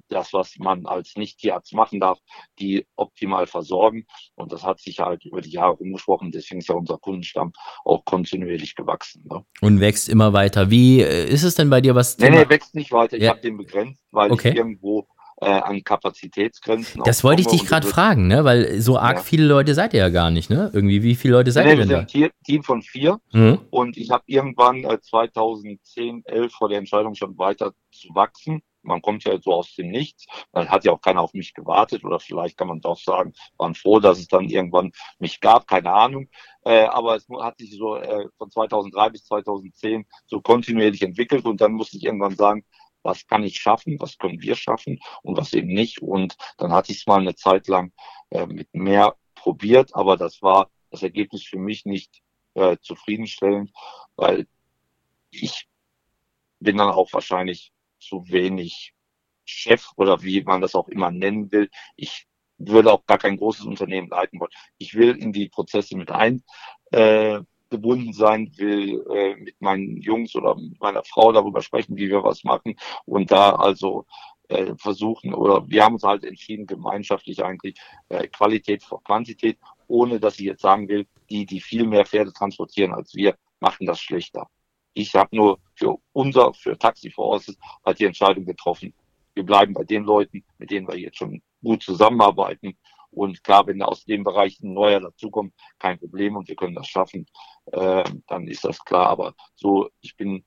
das, was man als Nicht-Tierarzt machen darf, die optimal versorgen. Und das hat sich halt über die Jahre umgesprochen. Deswegen ist ja unser Kundenstamm auch kontinuierlich gewachsen. Ne? Und wächst immer weiter. Wie äh, ist es denn bei dir? Was nee, nee, wächst nicht weiter. Ich ja. habe den begrenzt, weil okay. ich irgendwo äh, an Kapazitätsgrenzen. Das wollte ich dich gerade fragen, ne? Weil so arg ja. viele Leute seid ihr ja gar nicht, ne? Irgendwie, wie viele Leute seid nee, ihr denn wir sind ein Team von vier mhm. und ich habe irgendwann äh, 2010, 11 vor der Entscheidung schon weiter zu wachsen man kommt ja so aus dem Nichts. Dann hat ja auch keiner auf mich gewartet oder vielleicht kann man doch sagen, waren froh, dass es dann irgendwann mich gab, keine Ahnung. Äh, aber es hat sich so äh, von 2003 bis 2010 so kontinuierlich entwickelt und dann musste ich irgendwann sagen, was kann ich schaffen, was können wir schaffen und was eben nicht. Und dann hatte ich es mal eine Zeit lang äh, mit mehr probiert, aber das war das Ergebnis für mich nicht äh, zufriedenstellend, weil ich bin dann auch wahrscheinlich zu wenig Chef oder wie man das auch immer nennen will. Ich würde auch gar kein großes Unternehmen leiten wollen. Ich will in die Prozesse mit eingebunden äh, sein, will äh, mit meinen Jungs oder mit meiner Frau darüber sprechen, wie wir was machen und da also äh, versuchen oder wir haben uns halt entschieden, gemeinschaftlich eigentlich äh, Qualität vor Quantität, ohne dass ich jetzt sagen will, die, die viel mehr Pferde transportieren als wir, machen das schlechter. Ich habe nur für unser, für Taxi Forces halt die Entscheidung getroffen. Wir bleiben bei den Leuten, mit denen wir jetzt schon gut zusammenarbeiten. Und klar, wenn aus dem Bereich ein neuer dazukommt, kein Problem und wir können das schaffen, äh, dann ist das klar. Aber so, ich bin,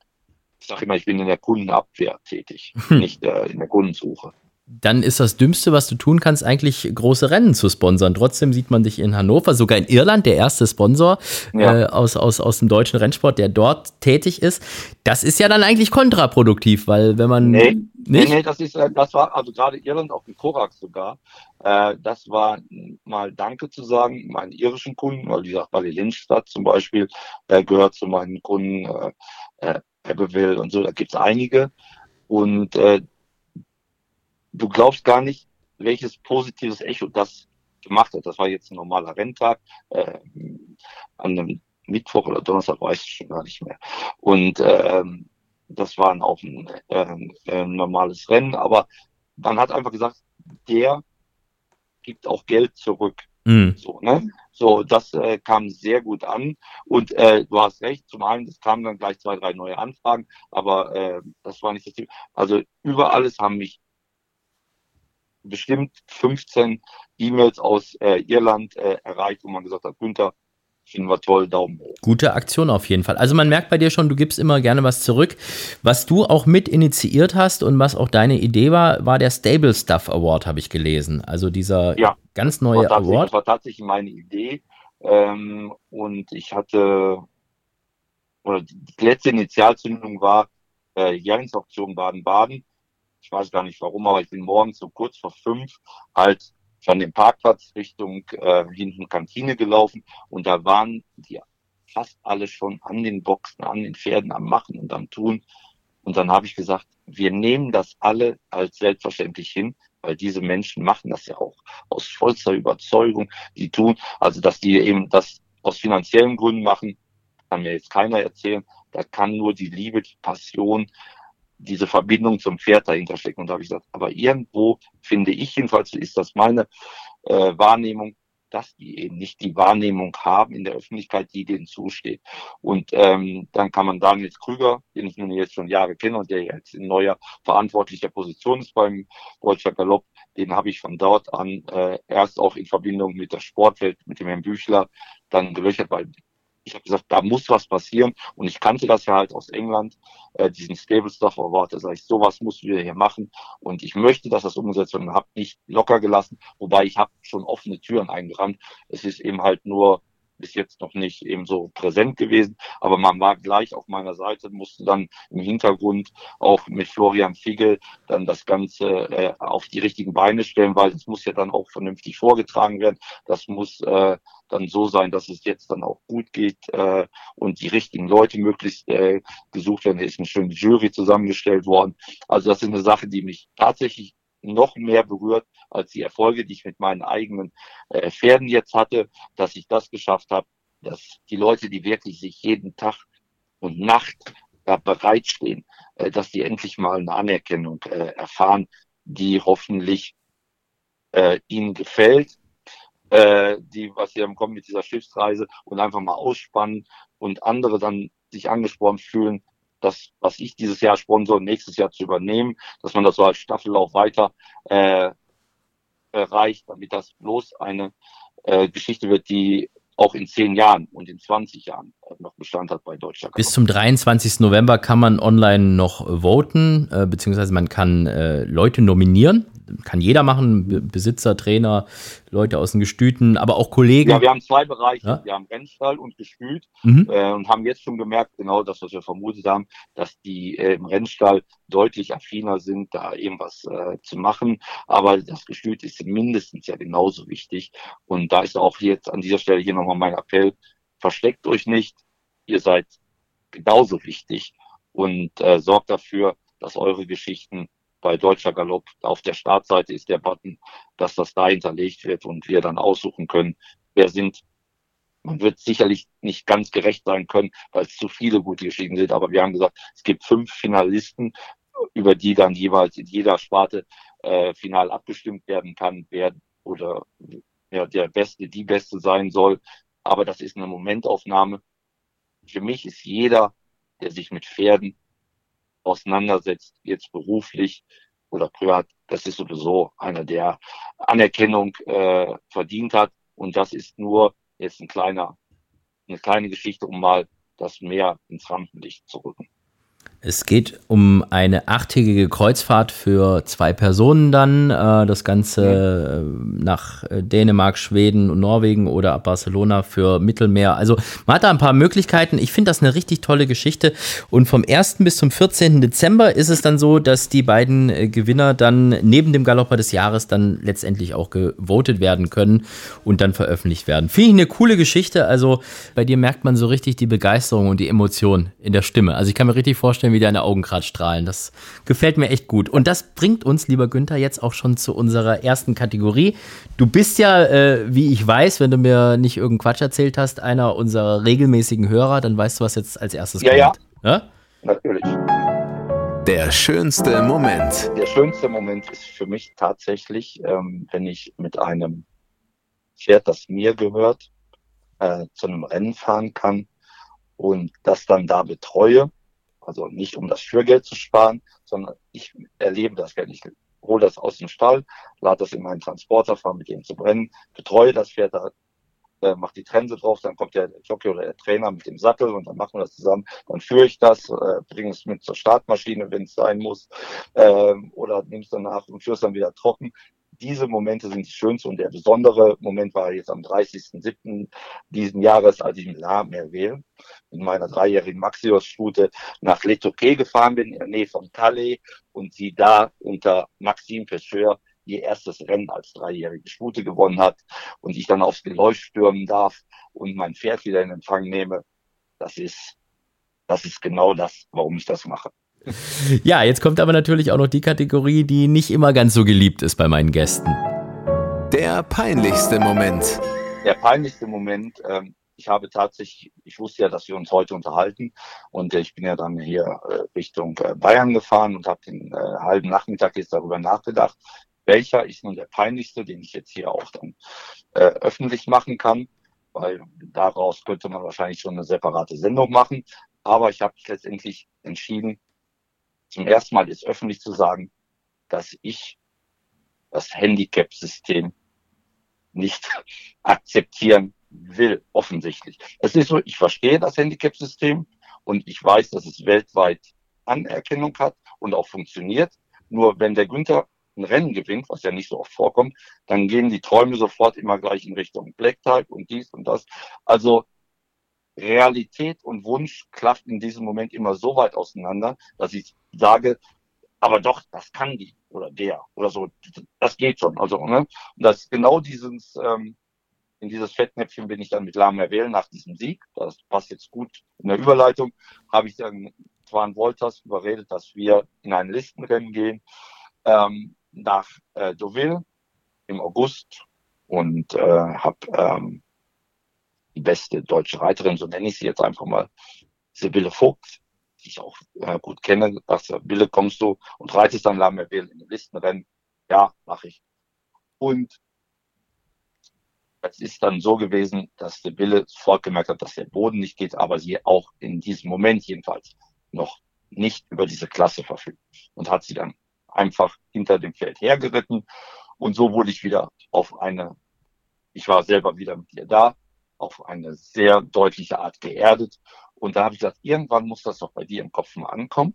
ich sage immer, ich bin in der Kundenabwehr tätig, hm. nicht äh, in der Kundensuche dann ist das Dümmste, was du tun kannst, eigentlich große Rennen zu sponsern. Trotzdem sieht man dich in Hannover, sogar in Irland, der erste Sponsor ja. äh, aus, aus, aus dem deutschen Rennsport, der dort tätig ist. Das ist ja dann eigentlich kontraproduktiv, weil wenn man. Nee, nicht? nee, nee das, ist, äh, das war also gerade Irland, auch in Korak sogar. Äh, das war mal Danke zu sagen, meinen irischen Kunden, weil die sagt, Bali Lindstadt zum Beispiel äh, gehört zu meinen Kunden, äh, äh, Abbeville und so, da gibt's einige. Und äh, du glaubst gar nicht, welches positives Echo das gemacht hat. Das war jetzt ein normaler Renntag, äh, an einem Mittwoch oder Donnerstag weiß ich schon gar nicht mehr. Und ähm, das war auch ein, äh, äh, normales Rennen, aber man hat einfach gesagt, der gibt auch Geld zurück. Mhm. So, ne? so, das äh, kam sehr gut an. Und äh, du hast recht, zum einen, es kamen dann gleich zwei, drei neue Anfragen, aber äh, das war nicht das Ziel. Also über alles haben mich bestimmt 15 E-Mails aus äh, Irland äh, erreicht, wo man gesagt hat, Günther, finden wir toll, Daumen hoch. Gute Aktion auf jeden Fall. Also man merkt bei dir schon, du gibst immer gerne was zurück. Was du auch mit initiiert hast und was auch deine Idee war, war der Stable Stuff Award, habe ich gelesen. Also dieser ja, ganz neue war Award. Das war tatsächlich meine Idee. Ähm, und ich hatte, oder die letzte Initialzündung war äh, Jahresauktion Baden-Baden ich weiß gar nicht warum, aber ich bin morgens so kurz vor fünf halt von dem Parkplatz Richtung äh, hinten Kantine gelaufen und da waren die fast alle schon an den Boxen, an den Pferden am Machen und am Tun. Und dann habe ich gesagt, wir nehmen das alle als selbstverständlich hin, weil diese Menschen machen das ja auch aus vollster Überzeugung. Die tun, also dass die eben das aus finanziellen Gründen machen, kann mir jetzt keiner erzählen. Da kann nur die Liebe, die Passion, diese Verbindung zum Pferd dahinter stecken. Und da habe ich gesagt, aber irgendwo finde ich jedenfalls, ist das meine äh, Wahrnehmung, dass die eben nicht die Wahrnehmung haben in der Öffentlichkeit, die denen zusteht. Und ähm, dann kann man Daniel Krüger, den ich nun jetzt schon Jahre kenne und der jetzt in neuer verantwortlicher Position ist beim Deutscher Galopp, den habe ich von dort an äh, erst auch in Verbindung mit der Sportwelt, mit dem Herrn Büchler, dann gelöchert, weil ich habe gesagt, da muss was passieren. Und ich kannte das ja halt aus England, äh, diesen Stable Stuff Award. Da sage ich, sowas musst du hier machen. Und ich möchte, dass das umgesetzt wird und habe nicht locker gelassen. Wobei ich habe schon offene Türen eingerannt. Es ist eben halt nur bis jetzt noch nicht eben so präsent gewesen, aber man war gleich auf meiner Seite, musste dann im Hintergrund auch mit Florian Figel dann das Ganze äh, auf die richtigen Beine stellen, weil es muss ja dann auch vernünftig vorgetragen werden. Das muss äh, dann so sein, dass es jetzt dann auch gut geht äh, und die richtigen Leute möglichst äh, gesucht werden. Da ist eine schöne Jury zusammengestellt worden. Also das ist eine Sache, die mich tatsächlich noch mehr berührt als die Erfolge, die ich mit meinen eigenen äh, Pferden jetzt hatte, dass ich das geschafft habe, dass die Leute, die wirklich sich jeden Tag und Nacht da bereitstehen, äh, dass die endlich mal eine Anerkennung äh, erfahren, die hoffentlich äh, ihnen gefällt, äh, die, was sie dann kommen mit dieser Schiffsreise und einfach mal ausspannen und andere dann sich angesprochen fühlen, das, was ich dieses Jahr sponsor, nächstes Jahr zu übernehmen, dass man das so als Staffellauf weiter äh, erreicht, damit das bloß eine äh, Geschichte wird, die auch in zehn Jahren und in 20 Jahren noch Bestand hat bei Deutschland. Bis zum 23. November kann man online noch voten, äh, beziehungsweise man kann äh, Leute nominieren kann jeder machen, Besitzer, Trainer, Leute aus den Gestüten, aber auch Kollegen. Ja, wir haben zwei Bereiche. Ja? Wir haben Rennstall und Gestüt mhm. äh, und haben jetzt schon gemerkt, genau das, was wir vermutet haben, dass die äh, im Rennstall deutlich affiner sind, da irgendwas äh, zu machen. Aber das Gestüt ist mindestens ja genauso wichtig. Und da ist auch jetzt an dieser Stelle hier nochmal mein Appell, versteckt euch nicht, ihr seid genauso wichtig und äh, sorgt dafür, dass eure Geschichten bei Deutscher Galopp auf der Startseite ist der Button, dass das da hinterlegt wird und wir dann aussuchen können, wer sind. Man wird sicherlich nicht ganz gerecht sein können, weil es zu viele gute Geschichten sind, aber wir haben gesagt, es gibt fünf Finalisten, über die dann jeweils in jeder Sparte äh, final abgestimmt werden kann, wer oder ja, der Beste, die Beste sein soll. Aber das ist eine Momentaufnahme. Für mich ist jeder, der sich mit Pferden auseinandersetzt, jetzt beruflich oder privat, das ist sowieso einer, der Anerkennung äh, verdient hat. Und das ist nur jetzt ein kleiner, eine kleine Geschichte, um mal das mehr ins Rampenlicht zu rücken. Es geht um eine achttägige Kreuzfahrt für zwei Personen dann. Äh, das Ganze äh, nach äh, Dänemark, Schweden und Norwegen oder ab Barcelona für Mittelmeer. Also man hat da ein paar Möglichkeiten. Ich finde das eine richtig tolle Geschichte. Und vom 1. bis zum 14. Dezember ist es dann so, dass die beiden Gewinner dann neben dem Galopper des Jahres dann letztendlich auch gewotet werden können und dann veröffentlicht werden. Finde ich eine coole Geschichte. Also bei dir merkt man so richtig die Begeisterung und die Emotion in der Stimme. Also ich kann mir richtig vorstellen, wie deine Augen gerade strahlen. Das gefällt mir echt gut. Und das bringt uns, lieber Günther, jetzt auch schon zu unserer ersten Kategorie. Du bist ja, äh, wie ich weiß, wenn du mir nicht irgendeinen Quatsch erzählt hast, einer unserer regelmäßigen Hörer, dann weißt du, was jetzt als erstes ja, kommt. Ja, ja, natürlich. Der schönste Moment. Der schönste Moment ist für mich tatsächlich, ähm, wenn ich mit einem Pferd, das mir gehört, äh, zu einem Rennen fahren kann und das dann da betreue also nicht um das Führgeld zu sparen, sondern ich erlebe das Geld. Ich hole das aus dem Stall, lade das in meinen Transporter, fahre mit dem zu brennen, betreue das Pferd, da, äh, mache die Trense drauf, dann kommt der Jockey oder der Trainer mit dem Sattel und dann machen wir das zusammen. Dann führe ich das, äh, bringe es mit zur Startmaschine, wenn es sein muss, äh, oder nehme es danach und führe es dann wieder trocken diese Momente sind die schönsten und der besondere Moment war jetzt am 30.07. diesen Jahres, als ich mit La Merveille mit meiner dreijährigen Maxios-Stute nach Letoquet gefahren bin, in der Nähe von Calais und sie da unter Maxime Pecheur ihr erstes Rennen als dreijährige Stute gewonnen hat und ich dann aufs Geläuf stürmen darf und mein Pferd wieder in Empfang nehme. Das ist, das ist genau das, warum ich das mache. Ja, jetzt kommt aber natürlich auch noch die Kategorie, die nicht immer ganz so geliebt ist bei meinen Gästen. Der peinlichste Moment. Der peinlichste Moment, ähm, ich habe tatsächlich, ich wusste ja, dass wir uns heute unterhalten und äh, ich bin ja dann hier äh, Richtung äh, Bayern gefahren und habe den äh, halben Nachmittag jetzt darüber nachgedacht, welcher ist nun der peinlichste, den ich jetzt hier auch dann öffentlich machen kann, weil daraus könnte man wahrscheinlich schon eine separate Sendung machen. Aber ich habe mich letztendlich entschieden, zum ersten Mal jetzt öffentlich zu sagen, dass ich das Handicap-System nicht akzeptieren will, offensichtlich. Es ist so, ich verstehe das Handicap-System und ich weiß, dass es weltweit Anerkennung hat und auch funktioniert. Nur wenn der Günther ein Rennen gewinnt, was ja nicht so oft vorkommt, dann gehen die Träume sofort immer gleich in Richtung Black Type und dies und das. Also Realität und Wunsch klafft in diesem Moment immer so weit auseinander, dass ich sage, aber doch, das kann die oder der oder so, das geht schon. Also, ne? Und das genau dieses, ähm, in dieses Fettnäpfchen bin ich dann mit Lama Wählen nach diesem Sieg. Das passt jetzt gut in der Überleitung. Habe ich dann Twan Wolters überredet, dass wir in ein Listenrennen gehen ähm, nach äh, Deauville im August und äh, habe ähm, die beste deutsche Reiterin, so nenne ich sie jetzt einfach mal, Sibylle Vogt, die ich auch äh, gut kenne, sagte, Bille, kommst du und reitest dann La in dem Listenrennen? Ja, mache ich. Und es ist dann so gewesen, dass Sibylle sofort gemerkt hat, dass der Boden nicht geht, aber sie auch in diesem Moment jedenfalls noch nicht über diese Klasse verfügt. Und hat sie dann einfach hinter dem Feld hergeritten. Und so wurde ich wieder auf eine, ich war selber wieder mit ihr da, auf eine sehr deutliche Art geerdet. Und da habe ich gesagt, irgendwann muss das doch bei dir im Kopf mal ankommen,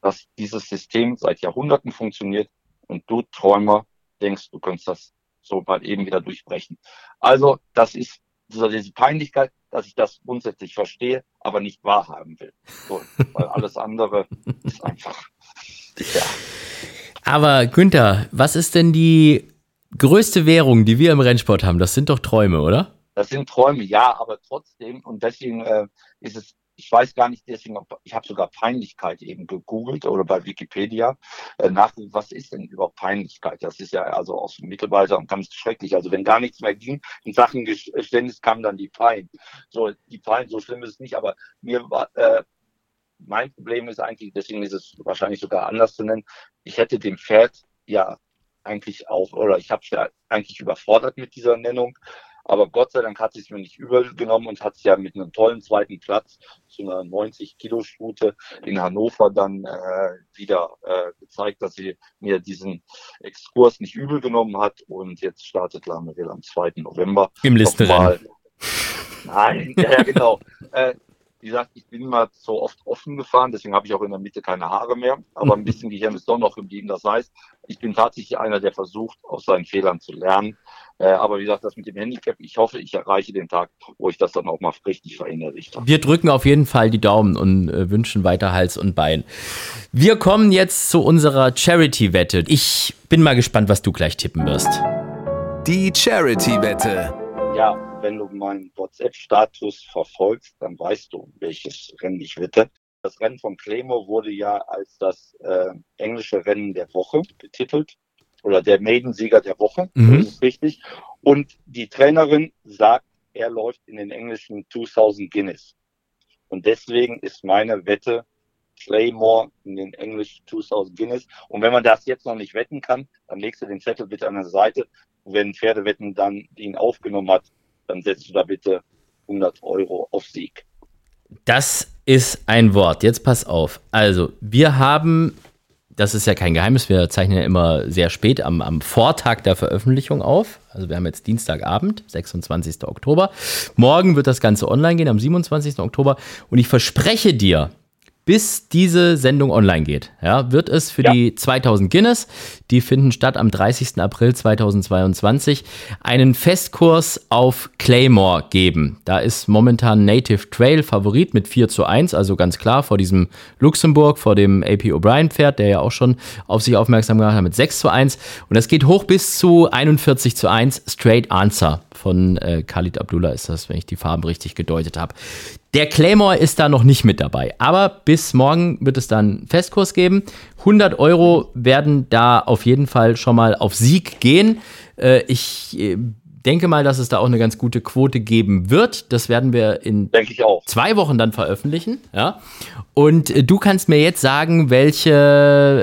dass dieses System seit Jahrhunderten funktioniert und du Träumer denkst, du könntest das so mal eben wieder durchbrechen. Also das ist diese Peinlichkeit, dass ich das grundsätzlich verstehe, aber nicht wahrhaben will. So, weil alles andere ist einfach, ja. Aber Günther, was ist denn die größte Währung, die wir im Rennsport haben? Das sind doch Träume, oder? Das sind Träume, ja, aber trotzdem, und deswegen äh, ist es, ich weiß gar nicht, deswegen, ich habe sogar Peinlichkeit eben gegoogelt oder bei Wikipedia äh, nach, was ist denn überhaupt Peinlichkeit? Das ist ja also aus Mittelalter ganz schrecklich. Also wenn gar nichts mehr ging, in Sachen Geständnis kam dann die Pein. So, die Pein, so schlimm ist es nicht, aber mir war, äh, mein Problem ist eigentlich, deswegen ist es wahrscheinlich sogar anders zu nennen, ich hätte dem Pferd ja eigentlich auch, oder ich habe es ja eigentlich überfordert mit dieser Nennung, aber Gott sei Dank hat sie es mir nicht übel genommen und hat es ja mit einem tollen zweiten Platz zu einer 90-Kilo-Stute in Hannover dann äh, wieder äh, gezeigt, dass sie mir diesen Exkurs nicht übel genommen hat. Und jetzt startet Lameril am 2. November. Im Listenrennen. Nein, ja, genau. äh, wie gesagt, ich bin mal so oft offen gefahren, deswegen habe ich auch in der Mitte keine Haare mehr, aber ein bisschen Gehirn ist doch noch geblieben. Das heißt, ich bin tatsächlich einer, der versucht, aus seinen Fehlern zu lernen. Äh, aber wie gesagt, das mit dem Handicap, ich hoffe, ich erreiche den Tag, wo ich das dann auch mal richtig verinnerlicht habe. Wir drücken auf jeden Fall die Daumen und äh, wünschen weiter Hals und Bein. Wir kommen jetzt zu unserer Charity-Wette. Ich bin mal gespannt, was du gleich tippen wirst. Die Charity-Wette. Ja, wenn du meinen WhatsApp-Status verfolgst, dann weißt du, welches Rennen ich wette. Das Rennen von Claymore wurde ja als das äh, englische Rennen der Woche betitelt oder der Maiden-Sieger der Woche, mhm. das ist richtig. Und die Trainerin sagt, er läuft in den englischen 2000 Guinness. Und deswegen ist meine Wette Claymore in den englischen 2000 Guinness. Und wenn man das jetzt noch nicht wetten kann, dann legst du den Zettel bitte an der Seite. wenn Pferdewetten dann ihn aufgenommen hat, dann setzt du da bitte 100 Euro auf Sieg. Das ist ein Wort. Jetzt pass auf. Also, wir haben, das ist ja kein Geheimnis, wir zeichnen ja immer sehr spät am, am Vortag der Veröffentlichung auf. Also, wir haben jetzt Dienstagabend, 26. Oktober. Morgen wird das Ganze online gehen, am 27. Oktober. Und ich verspreche dir, bis diese Sendung online geht, ja, wird es für ja. die 2000 Guinness, die finden statt am 30. April 2022, einen Festkurs auf Claymore geben. Da ist momentan Native Trail Favorit mit 4 zu 1, also ganz klar vor diesem Luxemburg, vor dem AP O'Brien Pferd, der ja auch schon auf sich aufmerksam gemacht hat mit 6 zu 1. Und das geht hoch bis zu 41 zu 1, Straight Answer von äh, Khalid Abdullah ist das, wenn ich die Farben richtig gedeutet habe. Der Claymore ist da noch nicht mit dabei, aber bis morgen wird es dann Festkurs geben. 100 Euro werden da auf jeden Fall schon mal auf Sieg gehen. Äh, ich äh, denke mal, dass es da auch eine ganz gute Quote geben wird. Das werden wir in zwei Wochen dann veröffentlichen. Ja? Und äh, du kannst mir jetzt sagen, welche,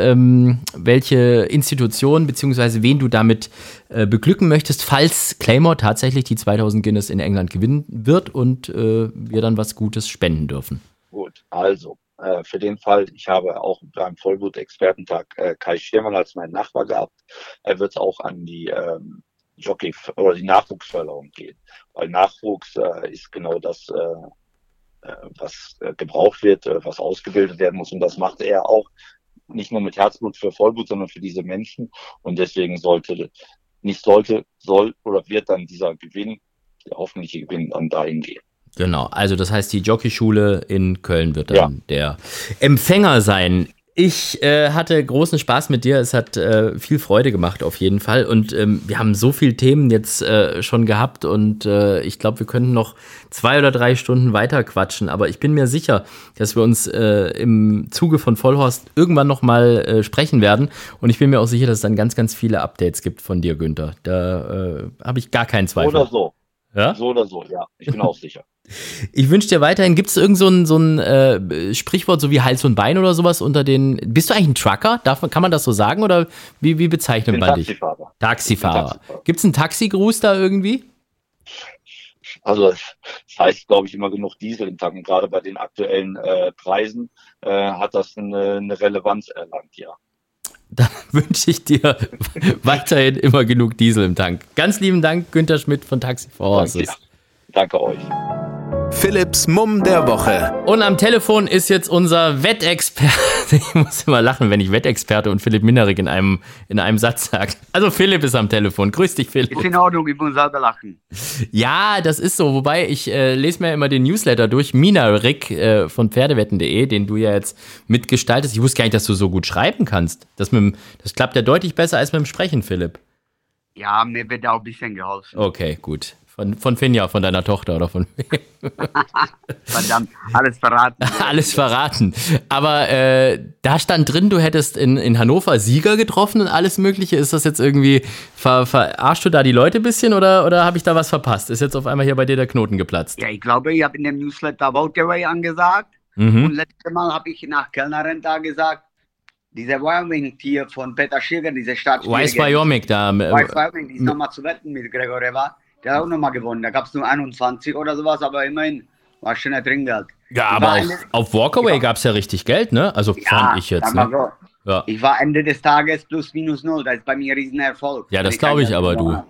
ähm, welche Institution bzw. wen du damit äh, beglücken möchtest, falls Claymore tatsächlich die 2000 Guinness in England gewinnen wird und äh, wir dann was Gutes spenden dürfen. Gut, also äh, für den Fall, ich habe auch beim Vollblut-Expertentag äh, Kai Schirmann als meinen Nachbar gehabt. Er wird auch an die ähm, Jockey oder die Nachwuchsförderung gehen, weil Nachwuchs äh, ist genau das, äh, äh, was äh, gebraucht wird, äh, was ausgebildet werden muss und das macht er auch nicht nur mit Herzblut für Vollblut, sondern für diese Menschen und deswegen sollte nicht sollte, soll oder wird dann dieser Gewinn, der hoffentliche Gewinn dann dahin gehen. Genau, also das heißt, die Jockeyschule in Köln wird dann Ja. der Empfänger sein. Ich äh, hatte großen Spaß mit dir. Es hat äh, viel Freude gemacht auf jeden Fall. Und ähm, wir haben so viele Themen jetzt äh, schon gehabt und äh, ich glaube, wir könnten noch zwei oder drei Stunden weiter quatschen. Aber ich bin mir sicher, dass wir uns äh, im Zuge von Vollhorst irgendwann noch mal äh, sprechen werden. Und ich bin mir auch sicher, dass es dann ganz, ganz viele Updates gibt von dir, Günther. Da äh, habe ich gar keinen Zweifel. Oder so, Ja? so oder so, ja, ich bin auch sicher. Ich wünsche dir weiterhin, gibt es irgend so ein, so ein äh, Sprichwort, so wie Hals und Bein oder sowas unter den. Bist du eigentlich ein Trucker? Darf, kann man das so sagen oder wie, wie Ich bezeichnet man dich? Taxifahrer. Taxifahrer. Taxifahrer. Gibt es einen Taxigruß da irgendwie? Also es heißt, glaube ich, immer genug Diesel im Tanken. Gerade bei den aktuellen äh, Preisen äh, hat das eine, eine Relevanz erlangt, ja. Dann wünsche ich dir weiterhin immer genug Diesel im Tank. Ganz lieben Dank, Günther Schmidt von Taxi for Horses. Danke, euch. Philipps Mumm der Woche. Und am Telefon ist jetzt unser Wettexperte. Ich muss immer lachen, wenn ich Wettexperte und Philipp Minerik in einem, in einem Satz sage. Also Philipp ist am Telefon. Grüß dich, Philipp. Ist in Ordnung, ich muss selber lachen. Ja, das ist so. Wobei ich äh, lese mir immer den Newsletter durch, Minarik äh, von Pferdewetten.de, den du ja jetzt mitgestaltest. Ich wusste gar nicht, dass du so gut schreiben kannst. Das, mit dem, das klappt ja deutlich besser als mit dem Sprechen, Philipp. Ja, mir wird auch ein bisschen geholfen. Okay, gut. Von, von Finja, von deiner Tochter oder von wem? Verdammt, alles verraten. Alles verraten. Aber äh, da stand drin, du hättest in, in Hannover Sieger getroffen und alles Mögliche. Ist das jetzt irgendwie, ver, verarschst du da die Leute ein bisschen oder, oder habe ich da was verpasst? Ist jetzt auf einmal hier bei dir der Knoten geplatzt? Ja, ich glaube, ich habe in dem Newsletter Voteaway angesagt. Mhm. Und letztes Mal habe ich nach Kellnerrenta gesagt, diese Wyoming-Tier von Peter Schirger, diese Stadt. Wise Wyoming da. äh, Wise Wyoming, die ist nochmal zu wetten mit Gregor Reva. Der hat auch nochmal gewonnen. Da gab es nur 21 oder sowas, aber immerhin war schon ein Trinkgeld. Ja, Ich aber auf, Ende- auf Walkaway Ja. gab es ja richtig Geld, ne? Also fand ich jetzt. Ne? so. Ja. Ich war Ende des Tages plus minus null. Das ist bei mir ein Riesenerfolg. Ja, das glaube ich kein aber, du. Ja.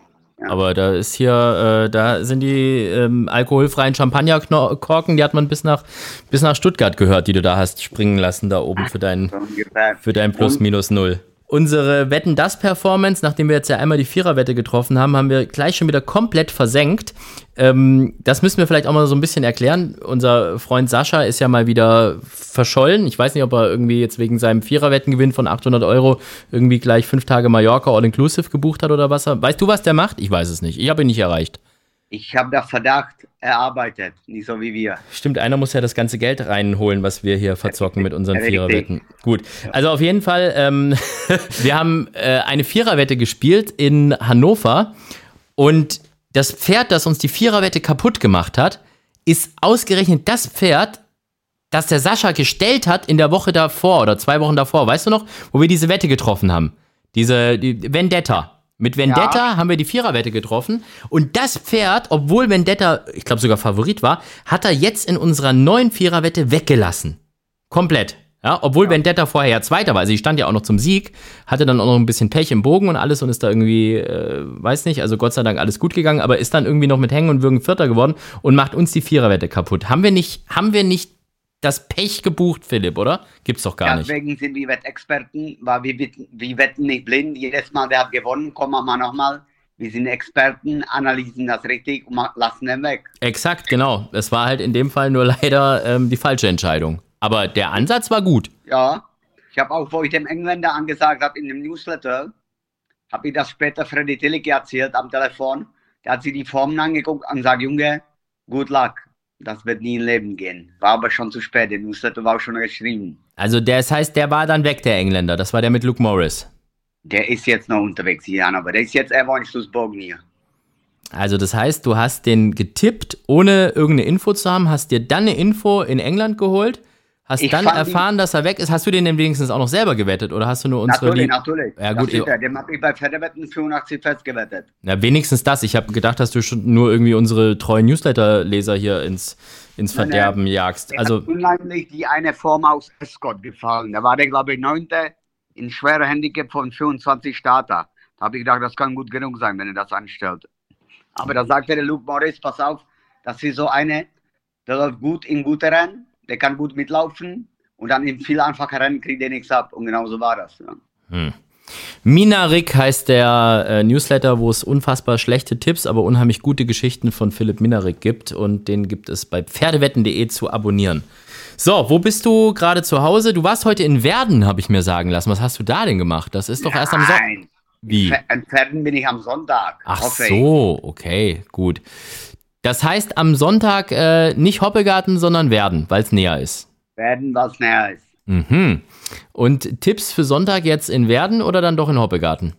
Aber da ist hier, äh, da sind die ähm, alkoholfreien Champagnerkorken, die hat man bis nach, bis nach Stuttgart gehört, die du da hast springen lassen, da oben für deinen für dein Plus Und- minus null. Unsere Wetten das Performance, nachdem wir jetzt ja einmal die Viererwette getroffen haben, haben wir gleich schon wieder komplett versenkt. Ähm, das müssen wir vielleicht auch mal so ein bisschen erklären. Unser Freund Sascha ist ja mal wieder verschollen. Ich weiß nicht, ob er irgendwie jetzt wegen seinem Viererwettengewinn von 800 Euro irgendwie gleich fünf Tage Mallorca All-Inclusive gebucht hat oder was. Weißt du, was der macht? Ich weiß es nicht. Ich habe ihn nicht erreicht. Ich habe da Verdacht, er arbeitet, nicht so wie wir. Stimmt, einer muss ja das ganze Geld reinholen, was wir hier verzocken mit unseren Richtig. Viererwetten. Gut, also auf jeden Fall, ähm, wir haben äh, eine Viererwette gespielt in Hannover und das Pferd, das uns die Viererwette kaputt gemacht hat, ist ausgerechnet das Pferd, das der Sascha gestellt hat in der Woche davor oder zwei Wochen davor. Weißt du noch, wo wir diese Wette getroffen haben? Diese die Vendetta. Mit Vendetta haben wir die Viererwette getroffen. Und das Pferd, obwohl Vendetta, ich glaube sogar Favorit war, hat er jetzt in unserer neuen Viererwette weggelassen. Komplett. Ja, obwohl Vendetta vorher ja Zweiter war, also ich stand ja auch noch zum Sieg, hatte dann auch noch ein bisschen Pech im Bogen und alles und ist da irgendwie, äh, weiß nicht, also Gott sei Dank alles gut gegangen, aber ist dann irgendwie noch mit Hängen und Würgen Vierter geworden und macht uns die Viererwette kaputt. Haben wir nicht, haben wir nicht das Pech gebucht, Philipp, oder? Gibt's doch gar nicht. Deswegen sind wir Wettexperten, weil wir, wetten- wir wetten nicht blind. Jedes Mal, der hat gewonnen, kommen wir mal nochmal. Wir sind Experten, analysieren das richtig und lassen den weg. Exakt, genau. Es war halt in dem Fall nur leider ähm, die falsche Entscheidung. Aber der Ansatz war gut. Ja, ich habe auch, wo ich dem Engländer angesagt habe in dem Newsletter, habe ich das später Freddy Tillich erzählt am Telefon. Der hat sich die Formen angeguckt und sagt, Junge, good luck. Das wird nie im Leben gehen. War aber schon zu spät. Der Newsletter war auch schon geschrieben. Also das heißt, der war dann weg, der Engländer. Das war der mit Luke Morris. Der ist jetzt noch unterwegs hier, aber der ist jetzt einfach in Schlussbogen hier. Also das heißt, du hast den getippt, ohne irgendeine Info zu haben, hast dir dann eine Info in England geholt, hast Ich dann erfahren, dass er weg ist. Hast du den denn wenigstens auch noch selber gewettet oder hast du nur unsere Natürlich, natürlich. Ja, gut, da. Dem habe ich bei Pferdewetten 85 festgewettet. Na, wenigstens das. Ich habe gedacht, dass du schon nur irgendwie unsere treuen Newsletter-Leser hier ins, ins Nein, nein. Verderben jagst. Also, unheimlich die eine Form aus Escort gefallen. Da war der, glaube ich, neunte in schwerer Handicap von 24 Starter. Da habe ich gedacht, das kann gut genug sein, wenn er das anstellt. Aber da sagte der Luke Morris, pass auf, das ist so eine, der läuft gut in gute Rennen, der kann gut mitlaufen und dann in viel einfacher Rennen kriegt er nichts ab. Und genau so war das. Ja. Minarik heißt der äh, Newsletter, wo es unfassbar schlechte Tipps, aber unheimlich gute Geschichten von Philipp Minarik gibt. Und den gibt es bei pferdewetten.de zu abonnieren. So, wo bist du gerade zu Hause? Du warst heute in Werden, habe ich mir sagen lassen. Was hast du da denn gemacht? Das ist doch erst am Sonntag. Nein, Wie? Pfer- Pferden bin ich am Sonntag. Ach so, okay, gut. Das heißt am Sonntag äh, nicht Hoppegarten, sondern Werden, weil es näher ist. Werden, was näher ist. Mhm. Und Tipps für Sonntag jetzt in Werden oder dann doch in Hoppegarten?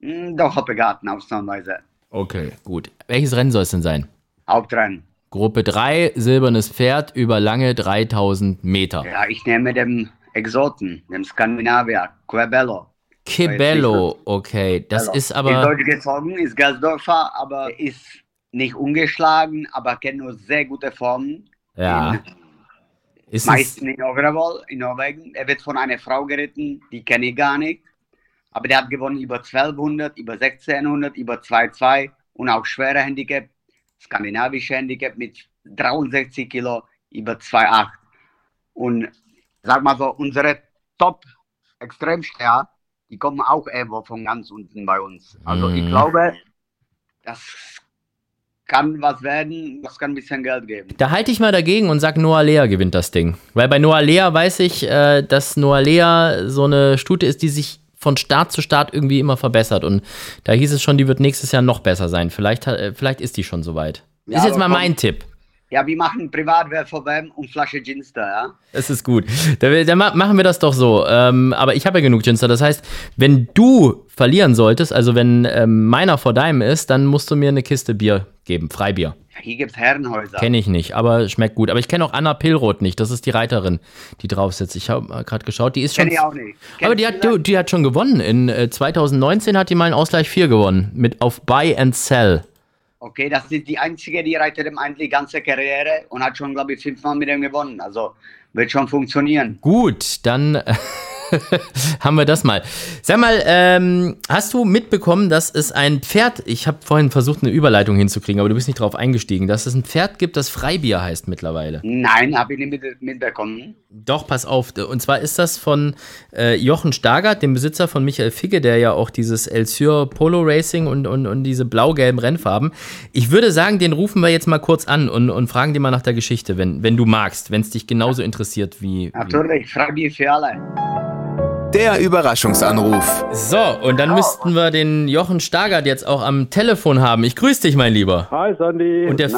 Hm, Doch Hoppegarten ausnahmsweise. Okay, gut. Welches Rennen soll es denn sein? Hauptrennen. Gruppe 3, silbernes Pferd über lange 3000 Meter. Ja, ich nehme dem Exoten, dem Skandinavier, Quebello. Kibello, okay. Das Bello. ist aber. deutsch gezogen, ist Gelsdorfer, aber ist nicht ungeschlagen, aber kennt nur sehr gute Formen. Ja. In, Ist es, meisten in Overall, in Norwegen. Er wird von einer Frau geritten, die kenne ich gar nicht. Aber der hat gewonnen über 1200, über 1600, über 2,2 und auch schwere Handicap, skandinavische Handicap mit 63 Kilo über 2,8. Und sag mal so, unsere Top-Extremsteher, die kommen auch irgendwo von ganz unten bei uns. Also ich Mhm. glaube, das kann was werden, das kann ein bisschen Geld geben. da halte ich mal dagegen und sag, Noah Lea gewinnt das Ding. Weil bei Noah Lea weiß ich, äh, dass Noah Lea so eine Stute ist, die sich von Start zu Start irgendwie immer verbessert. Und da hieß es schon, die wird nächstes Jahr noch besser sein. Vielleicht, äh, vielleicht ist die schon soweit. Ja, ist jetzt mal komm. mein Tipp. Ja, wir machen wem und Flasche Ginster, ja? Das ist gut. Dann, dann ma- machen wir das doch so. Ähm, aber ich habe ja genug Ginster. Das heißt, wenn du verlieren solltest, also wenn ähm, meiner vor deinem ist, dann musst du mir eine Kiste Bier geben. Freibier. Hier gibt's Herrenhäuser. Kenne ich nicht, aber schmeckt gut. Aber ich kenne auch Anna Pillroth nicht. Das ist die Reiterin, die drauf sitzt. Ich habe gerade geschaut. Die ist schon. Kenn ich auch nicht. Aber Kennst die hat, du, die hat schon gewonnen. In äh, 2019 hat die mal einen Ausgleich 4 gewonnen. Mit auf Buy and Sell. Okay, das ist die einzige, die reitet ihm eigentlich die ganze Karriere und hat schon, glaube ich, fünfmal mit ihm gewonnen. Also wird schon funktionieren. Gut, dann haben wir das mal. Sag mal, ähm, hast du mitbekommen, dass es ein Pferd, ich habe vorhin versucht, eine Überleitung hinzukriegen, aber du bist nicht drauf eingestiegen, dass es ein Pferd gibt, das Freibier heißt mittlerweile. Nein, habe ich nicht mit, mitbekommen. Doch, pass auf. Und zwar ist das von äh, Jochen Stargard, dem Besitzer von Michael Figge, der ja auch dieses Elsyr Polo Racing und, und, und diese blau-gelben Rennfarben. Ich würde sagen, den rufen wir jetzt mal kurz an und, und fragen dir mal nach der Geschichte, wenn, wenn du magst, wenn es dich genauso interessiert wie. wie. Natürlich, Freibier für alle. Der Überraschungsanruf. So, und dann müssten wir den Jochen Stargard jetzt auch am Telefon haben. Ich grüße dich, mein Lieber. Hi Sandy. Und der.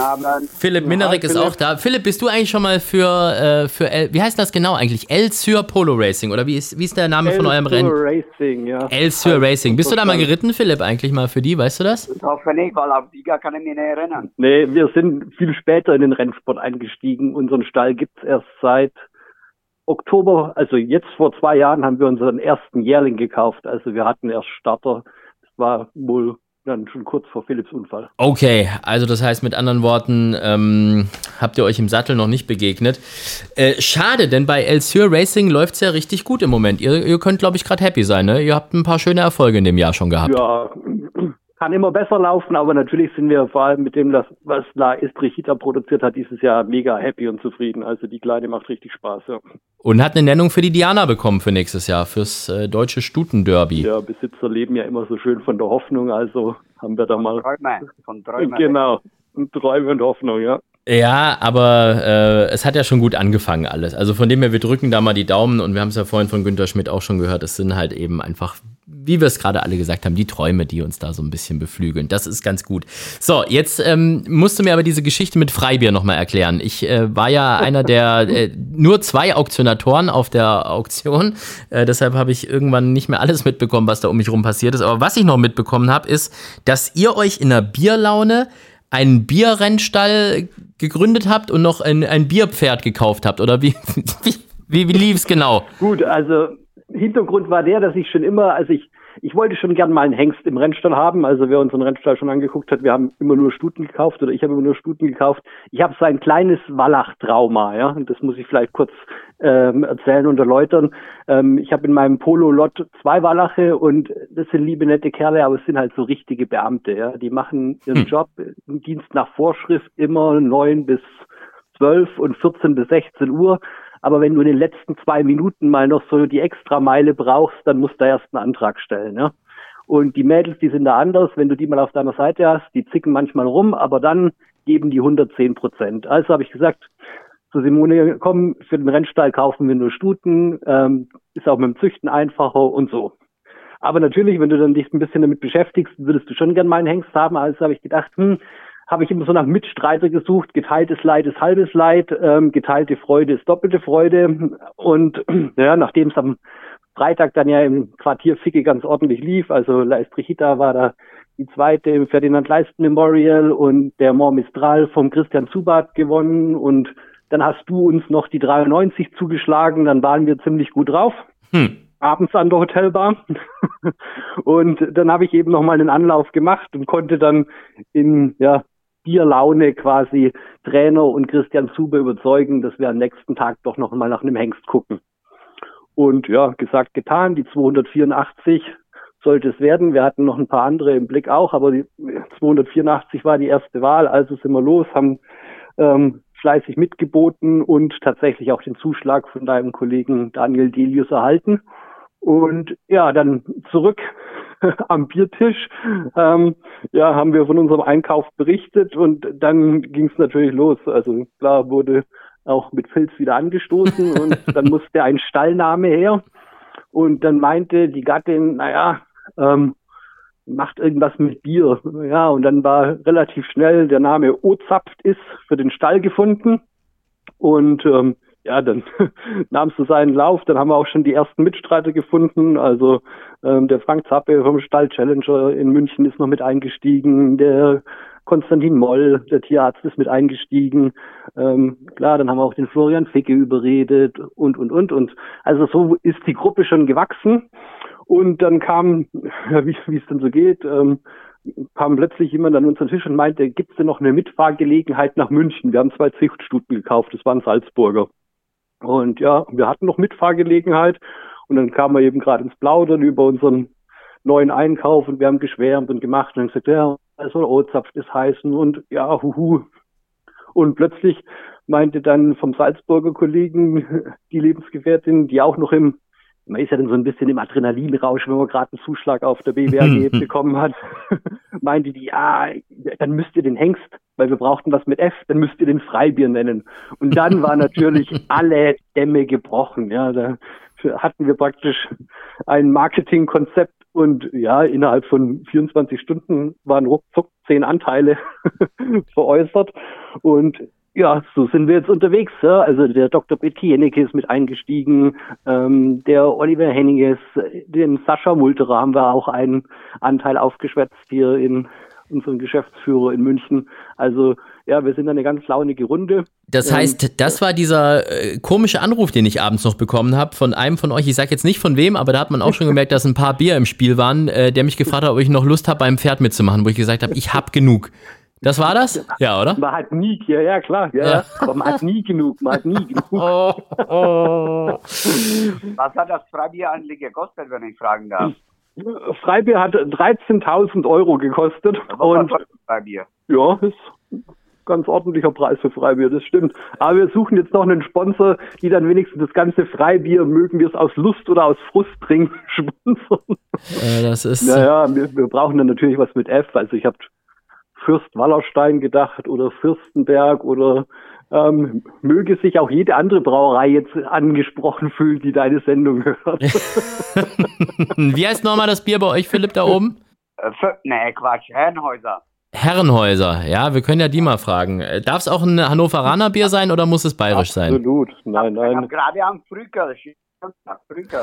Philipp Minerik ist Philipp. auch da. Philipp, bist du eigentlich schon mal für, äh, für El, wie heißt das genau eigentlich? El Sur Polo Racing oder wie ist, wie ist der Name von eurem Rennen? Racing, ja. El Sur Racing. Bist du da mal geritten, Philipp, eigentlich mal für die? Weißt du das? Ich hoffe nicht, weil auf Liga kann ich mich nicht erinnern. Nee, wir sind viel später in den Rennsport eingestiegen. Unseren Stall gibt's erst seit Oktober, also jetzt vor zwei Jahren haben wir unseren ersten Jährling gekauft. Also wir hatten erst Starter. Das war wohl dann schon kurz vor Philipps Unfall. Okay, also das heißt mit anderen Worten, ähm, habt ihr euch im Sattel noch nicht begegnet. Äh, schade, denn bei El Sur Racing läuft's ja richtig gut im Moment. Ihr, ihr könnt, glaube ich, gerade happy sein, ne? Ihr habt ein paar schöne Erfolge in dem Jahr schon gehabt. Ja, kann immer besser laufen, aber natürlich sind wir vor allem mit dem, was La Istrichita produziert hat, dieses Jahr mega happy und zufrieden. Also die Kleine macht richtig Spaß, ja. Und hat eine Nennung für die Diana bekommen für nächstes Jahr, fürs äh, deutsche Stutenderby. Ja, Besitzer leben ja immer so schön von der Hoffnung, also haben wir da mal. Träume, von Träumen. Genau, Träume und Hoffnung, ja. Ja, aber äh, es hat ja schon gut angefangen alles. Also von dem her, wir drücken da mal die Daumen und wir haben es ja vorhin von Günter Schmidt auch schon gehört, es sind halt eben einfach wie wir es gerade alle gesagt haben, die Träume, die uns da so ein bisschen beflügeln. Das ist ganz gut. So, jetzt ähm, musst du mir aber diese Geschichte mit Freibier nochmal erklären. Ich äh, war ja einer der äh, nur zwei Auktionatoren auf der Auktion. Äh, deshalb habe ich irgendwann nicht mehr alles mitbekommen, was da um mich rum passiert ist. Aber was ich noch mitbekommen habe, ist, dass ihr euch in der Bierlaune einen Bierrennstall gegründet habt und noch ein, ein Bierpferd gekauft habt. Oder wie, wie, wie, wie lief es genau? Gut, also Hintergrund war der, dass ich schon immer, also ich, ich wollte schon gern mal einen Hengst im Rennstall haben. Also wer unseren Rennstall schon angeguckt hat, wir haben immer nur Stuten gekauft oder ich habe immer nur Stuten gekauft. Ich habe so ein kleines Wallach-Trauma, ja. Und das muss ich vielleicht kurz ähm, erzählen und erläutern. Ähm, ich habe in meinem Polo-Lot zwei Wallache und das sind liebe nette Kerle, aber es sind halt so richtige Beamte, ja. Die machen ihren hm. Job im Dienst nach Vorschrift immer neun bis zwölf und 14 bis 16 Uhr. Aber wenn du in den letzten zwei Minuten mal noch so die Extrameile brauchst, dann musst du erst einen Antrag stellen. Ja? Und die Mädels, die sind da anders. Wenn du die mal auf deiner Seite hast, die zicken manchmal rum, aber dann geben die 110 Prozent. Also habe ich gesagt, zu Simone, komm, für den Rennstall kaufen wir nur Stuten, ähm, ist auch mit dem Züchten einfacher und so. Aber natürlich, wenn du dann dich ein bisschen damit beschäftigst, würdest du schon gern mal einen Hengst haben. Also habe ich gedacht, hm, habe ich immer so nach Mitstreiter gesucht. Geteiltes Leid ist halbes Leid, ähm, geteilte Freude ist doppelte Freude. Und ja, nachdem es am Freitag dann ja im Quartier Ficke ganz ordentlich lief, also La Estrechita war da die zweite im Ferdinand Leisten Memorial und der Mont Mistral vom Christian Zubat gewonnen und dann hast du uns noch die 93 zugeschlagen, dann waren wir ziemlich gut drauf. Hm abends an der Hotelbar. und dann habe ich eben nochmal einen Anlauf gemacht und konnte dann in ja, Bierlaune quasi Trainer und Christian Zube überzeugen, dass wir am nächsten Tag doch noch mal nach einem Hengst gucken. Und ja, gesagt, getan, die 284 sollte es werden. Wir hatten noch ein paar andere im Blick auch, aber die 284 war die erste Wahl, also sind wir los, haben ähm, fleißig mitgeboten und tatsächlich auch den Zuschlag von deinem Kollegen Daniel Delius erhalten. Und ja, dann zurück am Biertisch, ähm, ja, haben wir von unserem Einkauf berichtet und dann ging es natürlich los. Also klar wurde auch mit Filz wieder angestoßen und dann musste ein Stallname her. Und dann meinte die Gattin, naja, ähm, macht irgendwas mit Bier. Ja, und dann war relativ schnell der Name Ozapft ist für den Stall gefunden. Und ähm, ja, dann nahm es so seinen Lauf. Dann haben wir auch schon die ersten Mitstreiter gefunden. Also ähm, der Frank Zappe vom Stall Challenger in München ist noch mit eingestiegen. Der Konstantin Moll, der Tierarzt, ist mit eingestiegen. Ähm, klar, dann haben wir auch den Florian Ficke überredet und, und, und. Und also so ist die Gruppe schon gewachsen. Und dann kam, ja, wie es denn so geht, ähm, kam plötzlich jemand an unseren Tisch und meinte, gibt es denn noch eine Mitfahrgelegenheit nach München? Wir haben zwei Zuchtstuten gekauft, das waren Salzburger. Und ja, wir hatten noch Mitfahrgelegenheit. Und dann kamen wir eben gerade ins Plaudern über unseren neuen Einkauf und wir haben geschwärmt und gemacht. Und gesagt, ja, soll Ozapf das heißen. Und ja, huhu. Und plötzlich meinte dann vom Salzburger Kollegen die Lebensgefährtin, die auch noch im man ist ja dann so ein bisschen im Adrenalinrausch, wenn man gerade einen Zuschlag auf der BWAG bekommen hat, meinte die, ja, dann müsst ihr den Hengst, weil wir brauchten was mit F, dann müsst ihr den Freibier nennen. Und dann war natürlich alle Dämme gebrochen. Ja, da hatten wir praktisch ein Marketingkonzept und ja, innerhalb von 24 Stunden waren ruckzuck zehn Anteile veräußert. Und ja, so sind wir jetzt unterwegs. Ja. Also der Dr. Betty Jennecke ist mit eingestiegen, ähm, der Oliver Henninges, den Sascha Multerer haben wir auch einen Anteil aufgeschwätzt hier in unseren Geschäftsführer in München. Also ja, wir sind eine ganz launige Runde. Das ähm, heißt, das war dieser äh, komische Anruf, den ich abends noch bekommen habe von einem von euch. Ich sage jetzt nicht von wem, aber da hat man auch schon gemerkt, dass ein paar Bier im Spiel waren, äh, der mich gefragt hat, ob ich noch Lust habe, beim Pferd mitzumachen, wo ich gesagt habe, ich habe genug. Das war das? Ja, oder? Man hat nie, ja, ja klar, ja, ja. aber man hat nie genug, man hat nie genug. Oh, oh. Was hat das Freibier eigentlich gekostet, wenn ich fragen darf? Freibier hat 13.000 Euro gekostet. und Freibier? Ja, ist ein ganz ordentlicher Preis für Freibier, das stimmt. Aber wir suchen jetzt noch einen Sponsor, die dann wenigstens das ganze Freibier, mögen wir es aus Lust oder aus Frust trinken, sponsern. Äh, das ist. Naja, wir, wir brauchen dann natürlich was mit F. Also ich habe Fürst Wallerstein gedacht oder Fürstenberg oder Ähm, möge sich auch jede andere Brauerei jetzt angesprochen fühlen, die deine Sendung hört. Wie heißt nochmal das Bier bei euch, Philipp, da oben? Äh, nee, Quatsch, Herrenhäuser. Herrenhäuser, ja, wir können ja die mal fragen. Äh, Darf es auch ein Hannoveraner Bier sein oder muss es bayerisch sein? Absolut. Nein, nein. gerade am. Frühkel.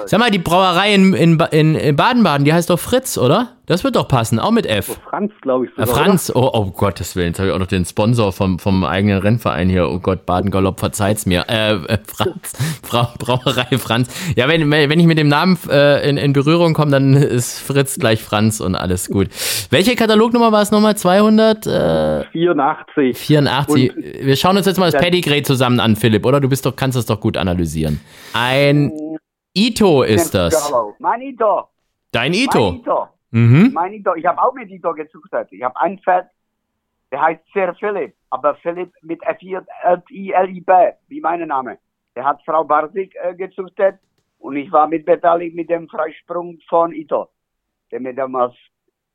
Sag mal, die Brauerei in Baden-Baden, die heißt doch Fritz, oder? Das wird doch passen, auch mit F. Franz, glaube ich. Äh, sogar, Franz, oh, oh Gottes Willen, jetzt habe ich auch noch den Sponsor vom, vom eigenen Rennverein hier. Oh Gott, Baden-Galopp, verzeiht's mir. Äh, äh, Franz, Brau, Brauerei Franz. Ja, wenn, wenn ich mit dem Namen äh, in, in Berührung komme, dann ist Fritz gleich Franz und alles gut. Welche Katalognummer war es nochmal? 284? 84. Und- Wir schauen uns jetzt mal das. Pedigree zusammen an, Philipp, oder? Du bist doch, kannst das doch gut analysieren. Ein Ito ist das. Mein Ito. Dein Mein Ito. Mhm. Mein Ito. Ich habe auch mit Ito gezüchtet. Ich habe ein Pferd, der heißt Sir Philipp, aber Philipp mit F-I-L-I-B, wie mein Name. Der hat Frau Barsig äh, gezüchtet und ich war mitbeteiligt mit dem Freisprung von Ito. Der mir damals,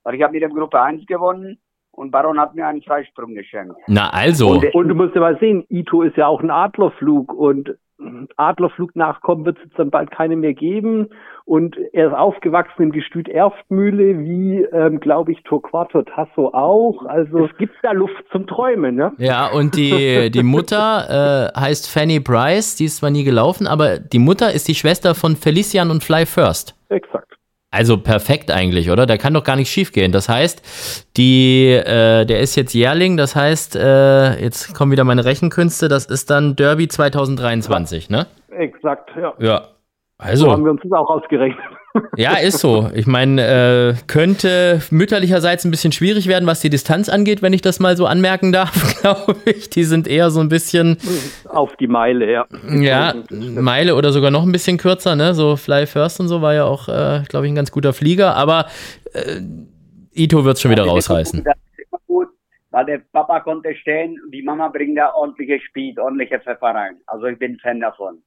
weil ich habe mit dem Gruppe 1 gewonnen und Baron hat mir einen Freisprung geschenkt. Na also. Und, und du musst ja mal sehen, Ito ist ja auch ein Adlerflug und mm, Adlerflugnachkommen wird es jetzt dann bald keine mehr geben. Und er ist aufgewachsen im Gestüt Erftmühle, wie, ähm, glaube ich, Torquato Tasso auch. Also es gibt da Luft zum Träumen, ne? Ja, und die, die Mutter äh, heißt Fanny Price, die ist zwar nie gelaufen, aber die Mutter ist die Schwester von Felician und Fly First. Exakt. Also perfekt eigentlich, oder? Da kann doch gar nicht schief gehen. Das heißt, die, äh, der ist jetzt Jährling, das heißt, äh, jetzt kommen wieder meine Rechenkünste, das ist dann Derby 2023, ne? Exakt, ja. Ja. So Also, haben wir uns das auch ausgerechnet. ja, ist so. Ich meine, äh, könnte mütterlicherseits ein bisschen schwierig werden, was die Distanz angeht, wenn ich das mal so anmerken darf, glaube ich. Die sind eher so ein bisschen, Auf die Meile, ja. ja, Meile oder sogar noch ein bisschen kürzer, ne? So Fly First und so war ja auch, äh, glaube ich, ein ganz guter Flieger, aber äh, Ito wird schon wieder rausreißen. Gut, weil der Papa konnte stehen und die Mama bringt da ordentliche Speed, ordentliche Pfeffer rein. Also ich bin Fan davon.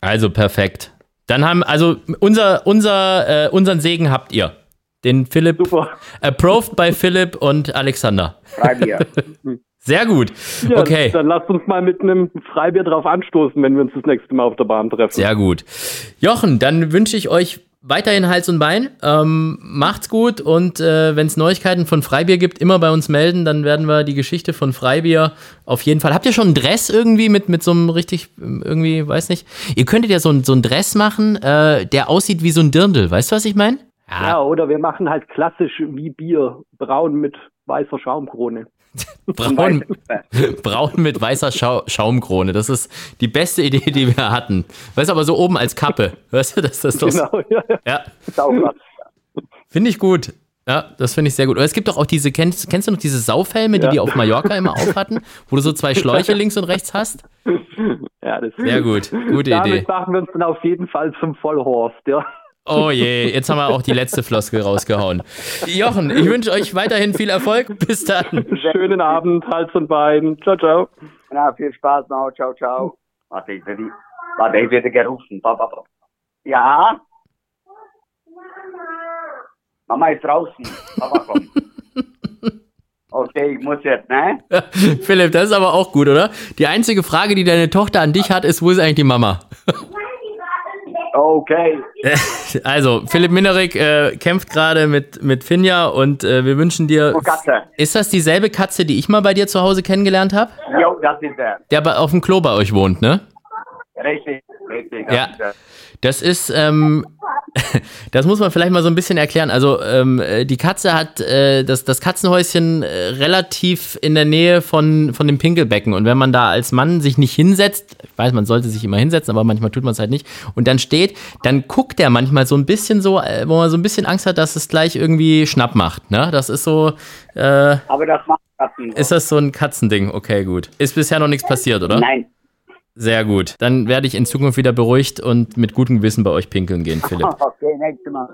Also perfekt. Dann haben, also unser, unser, äh, unseren Segen habt ihr. Den Philipp, Super. approved by Philipp und Alexander. Freibier. Sehr gut. Ja, Okay. Dann lasst uns mal mit einem Freibier drauf anstoßen, wenn wir uns das nächste Mal auf der Bahn treffen. Sehr gut. Jochen, dann wünsche ich euch weiterhin Hals und Bein. Ähm, macht's gut und äh, wenn es Neuigkeiten von Freibier gibt, immer bei uns melden. Dann werden wir die Geschichte von Freibier auf jeden Fall. Habt ihr schon einen Dress irgendwie mit, mit so einem richtig, ähm, irgendwie, weiß nicht. Ihr könntet ja so, ein- so einen Dress machen, äh, der aussieht wie so ein Dirndl. Weißt du, was ich meine? Ja, oder wir machen halt klassisch wie Bier, braun mit weißer Schaumkrone. Braun, braun mit weißer Schau Schaumkrone. Das ist die beste Idee, die wir hatten. Weißt du, aber so oben als Kappe. Weißt du, dass das doch. Genau, ja. Ja, finde ich gut. Ja, das finde ich sehr gut. Oder es gibt doch auch diese, kennst, kennst du noch diese Saufhelme, die Ja. die auf Mallorca immer aufhatten, wo du so zwei Schläuche links und rechts hast? ja, das Sehr gut, gute Damit Idee. machen wir uns dann auf jeden Fall zum Vollhorst, ja. Oh je, jetzt haben wir auch die letzte Floskel rausgehauen. Jochen, ich wünsche euch weiterhin viel Erfolg. Bis dann. Schönen Abend, Hals und Bein. Ciao, ciao. Na, viel Spaß noch. Ciao, ciao. Warte, ich werde, warte, ich werde gerufen. Ja? Mama ist draußen. Papa kommt. Okay, ich muss jetzt, ne? Philipp, das ist aber auch gut, oder? Die einzige Frage, die deine Tochter an dich hat, ist, wo ist eigentlich die Mama? Okay. Also, Philipp Minerik äh, kämpft gerade mit, mit Finja und äh, wir wünschen dir. Oh, Katze. Ist das dieselbe Katze, die ich mal bei dir zu Hause kennengelernt habe? Jo, das ist er. Der bei, auf dem Klo bei euch wohnt, ne? Richtig, Das Ja. Das ist, ähm, das muss man vielleicht mal so ein bisschen erklären. Also ähm, äh, die Katze hat äh, das, das Katzenhäuschen äh, relativ in der Nähe von, von dem Pinkelbecken. Und wenn man da als Mann sich nicht hinsetzt, ich weiß, man sollte sich immer hinsetzen, aber manchmal tut man es halt nicht, und dann steht, dann guckt er manchmal so ein bisschen so, äh, wo man so ein bisschen Angst hat, dass es gleich irgendwie Schnapp macht. Ne? Das ist so, äh, Aber das macht Katzen. ist das so ein Katzending? Okay, gut. Ist bisher noch nichts passiert, oder? Nein. Sehr gut. Dann werde ich in Zukunft wieder beruhigt und mit gutem Gewissen bei euch pinkeln gehen, Philipp. Okay, nächstes Mal.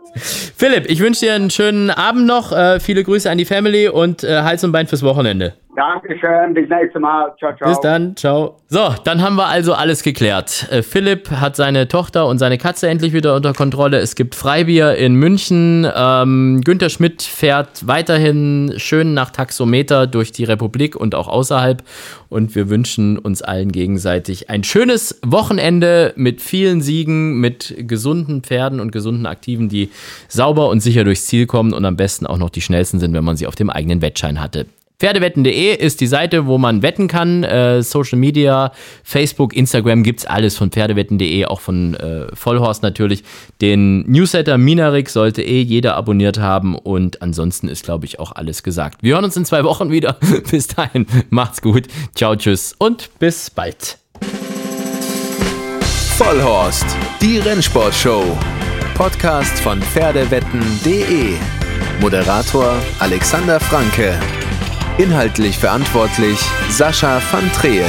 Philipp, ich wünsche dir einen schönen Abend noch. Äh, viele Grüße an die Family und äh, Hals und Bein fürs Wochenende. Dankeschön, bis nächstes Mal. Ciao, ciao. Bis dann, ciao. So, dann haben wir also alles geklärt. Äh, Philipp hat seine Tochter und seine Katze endlich wieder unter Kontrolle. Es gibt Freibier in München. Ähm, Günter Schmidt fährt weiterhin schön nach Taxometer durch die Republik und auch außerhalb. Und wir wünschen uns allen gegenseitig ein schönes Wochenende mit vielen Siegen, mit gesunden Pferden und gesunden Aktiven, die sauber und sicher durchs Ziel kommen und am besten auch noch die schnellsten sind, wenn man sie auf dem eigenen Wettschein hatte. Pferdewetten.de ist die Seite, wo man wetten kann. Äh, Social Media, Facebook, Instagram gibt's alles von Pferdewetten.de, auch von äh, Vollhorst natürlich. Den Newsletter Minarik sollte eh jeder abonniert haben und ansonsten ist, glaube ich, auch alles gesagt. Wir hören uns in zwei Wochen wieder. bis dahin, macht's gut. Ciao, tschüss und bis bald. Vollhorst, die Rennsportshow. Podcast von Pferdewetten.de. Moderator Alexander Franke. Inhaltlich verantwortlich Sascha van Treel.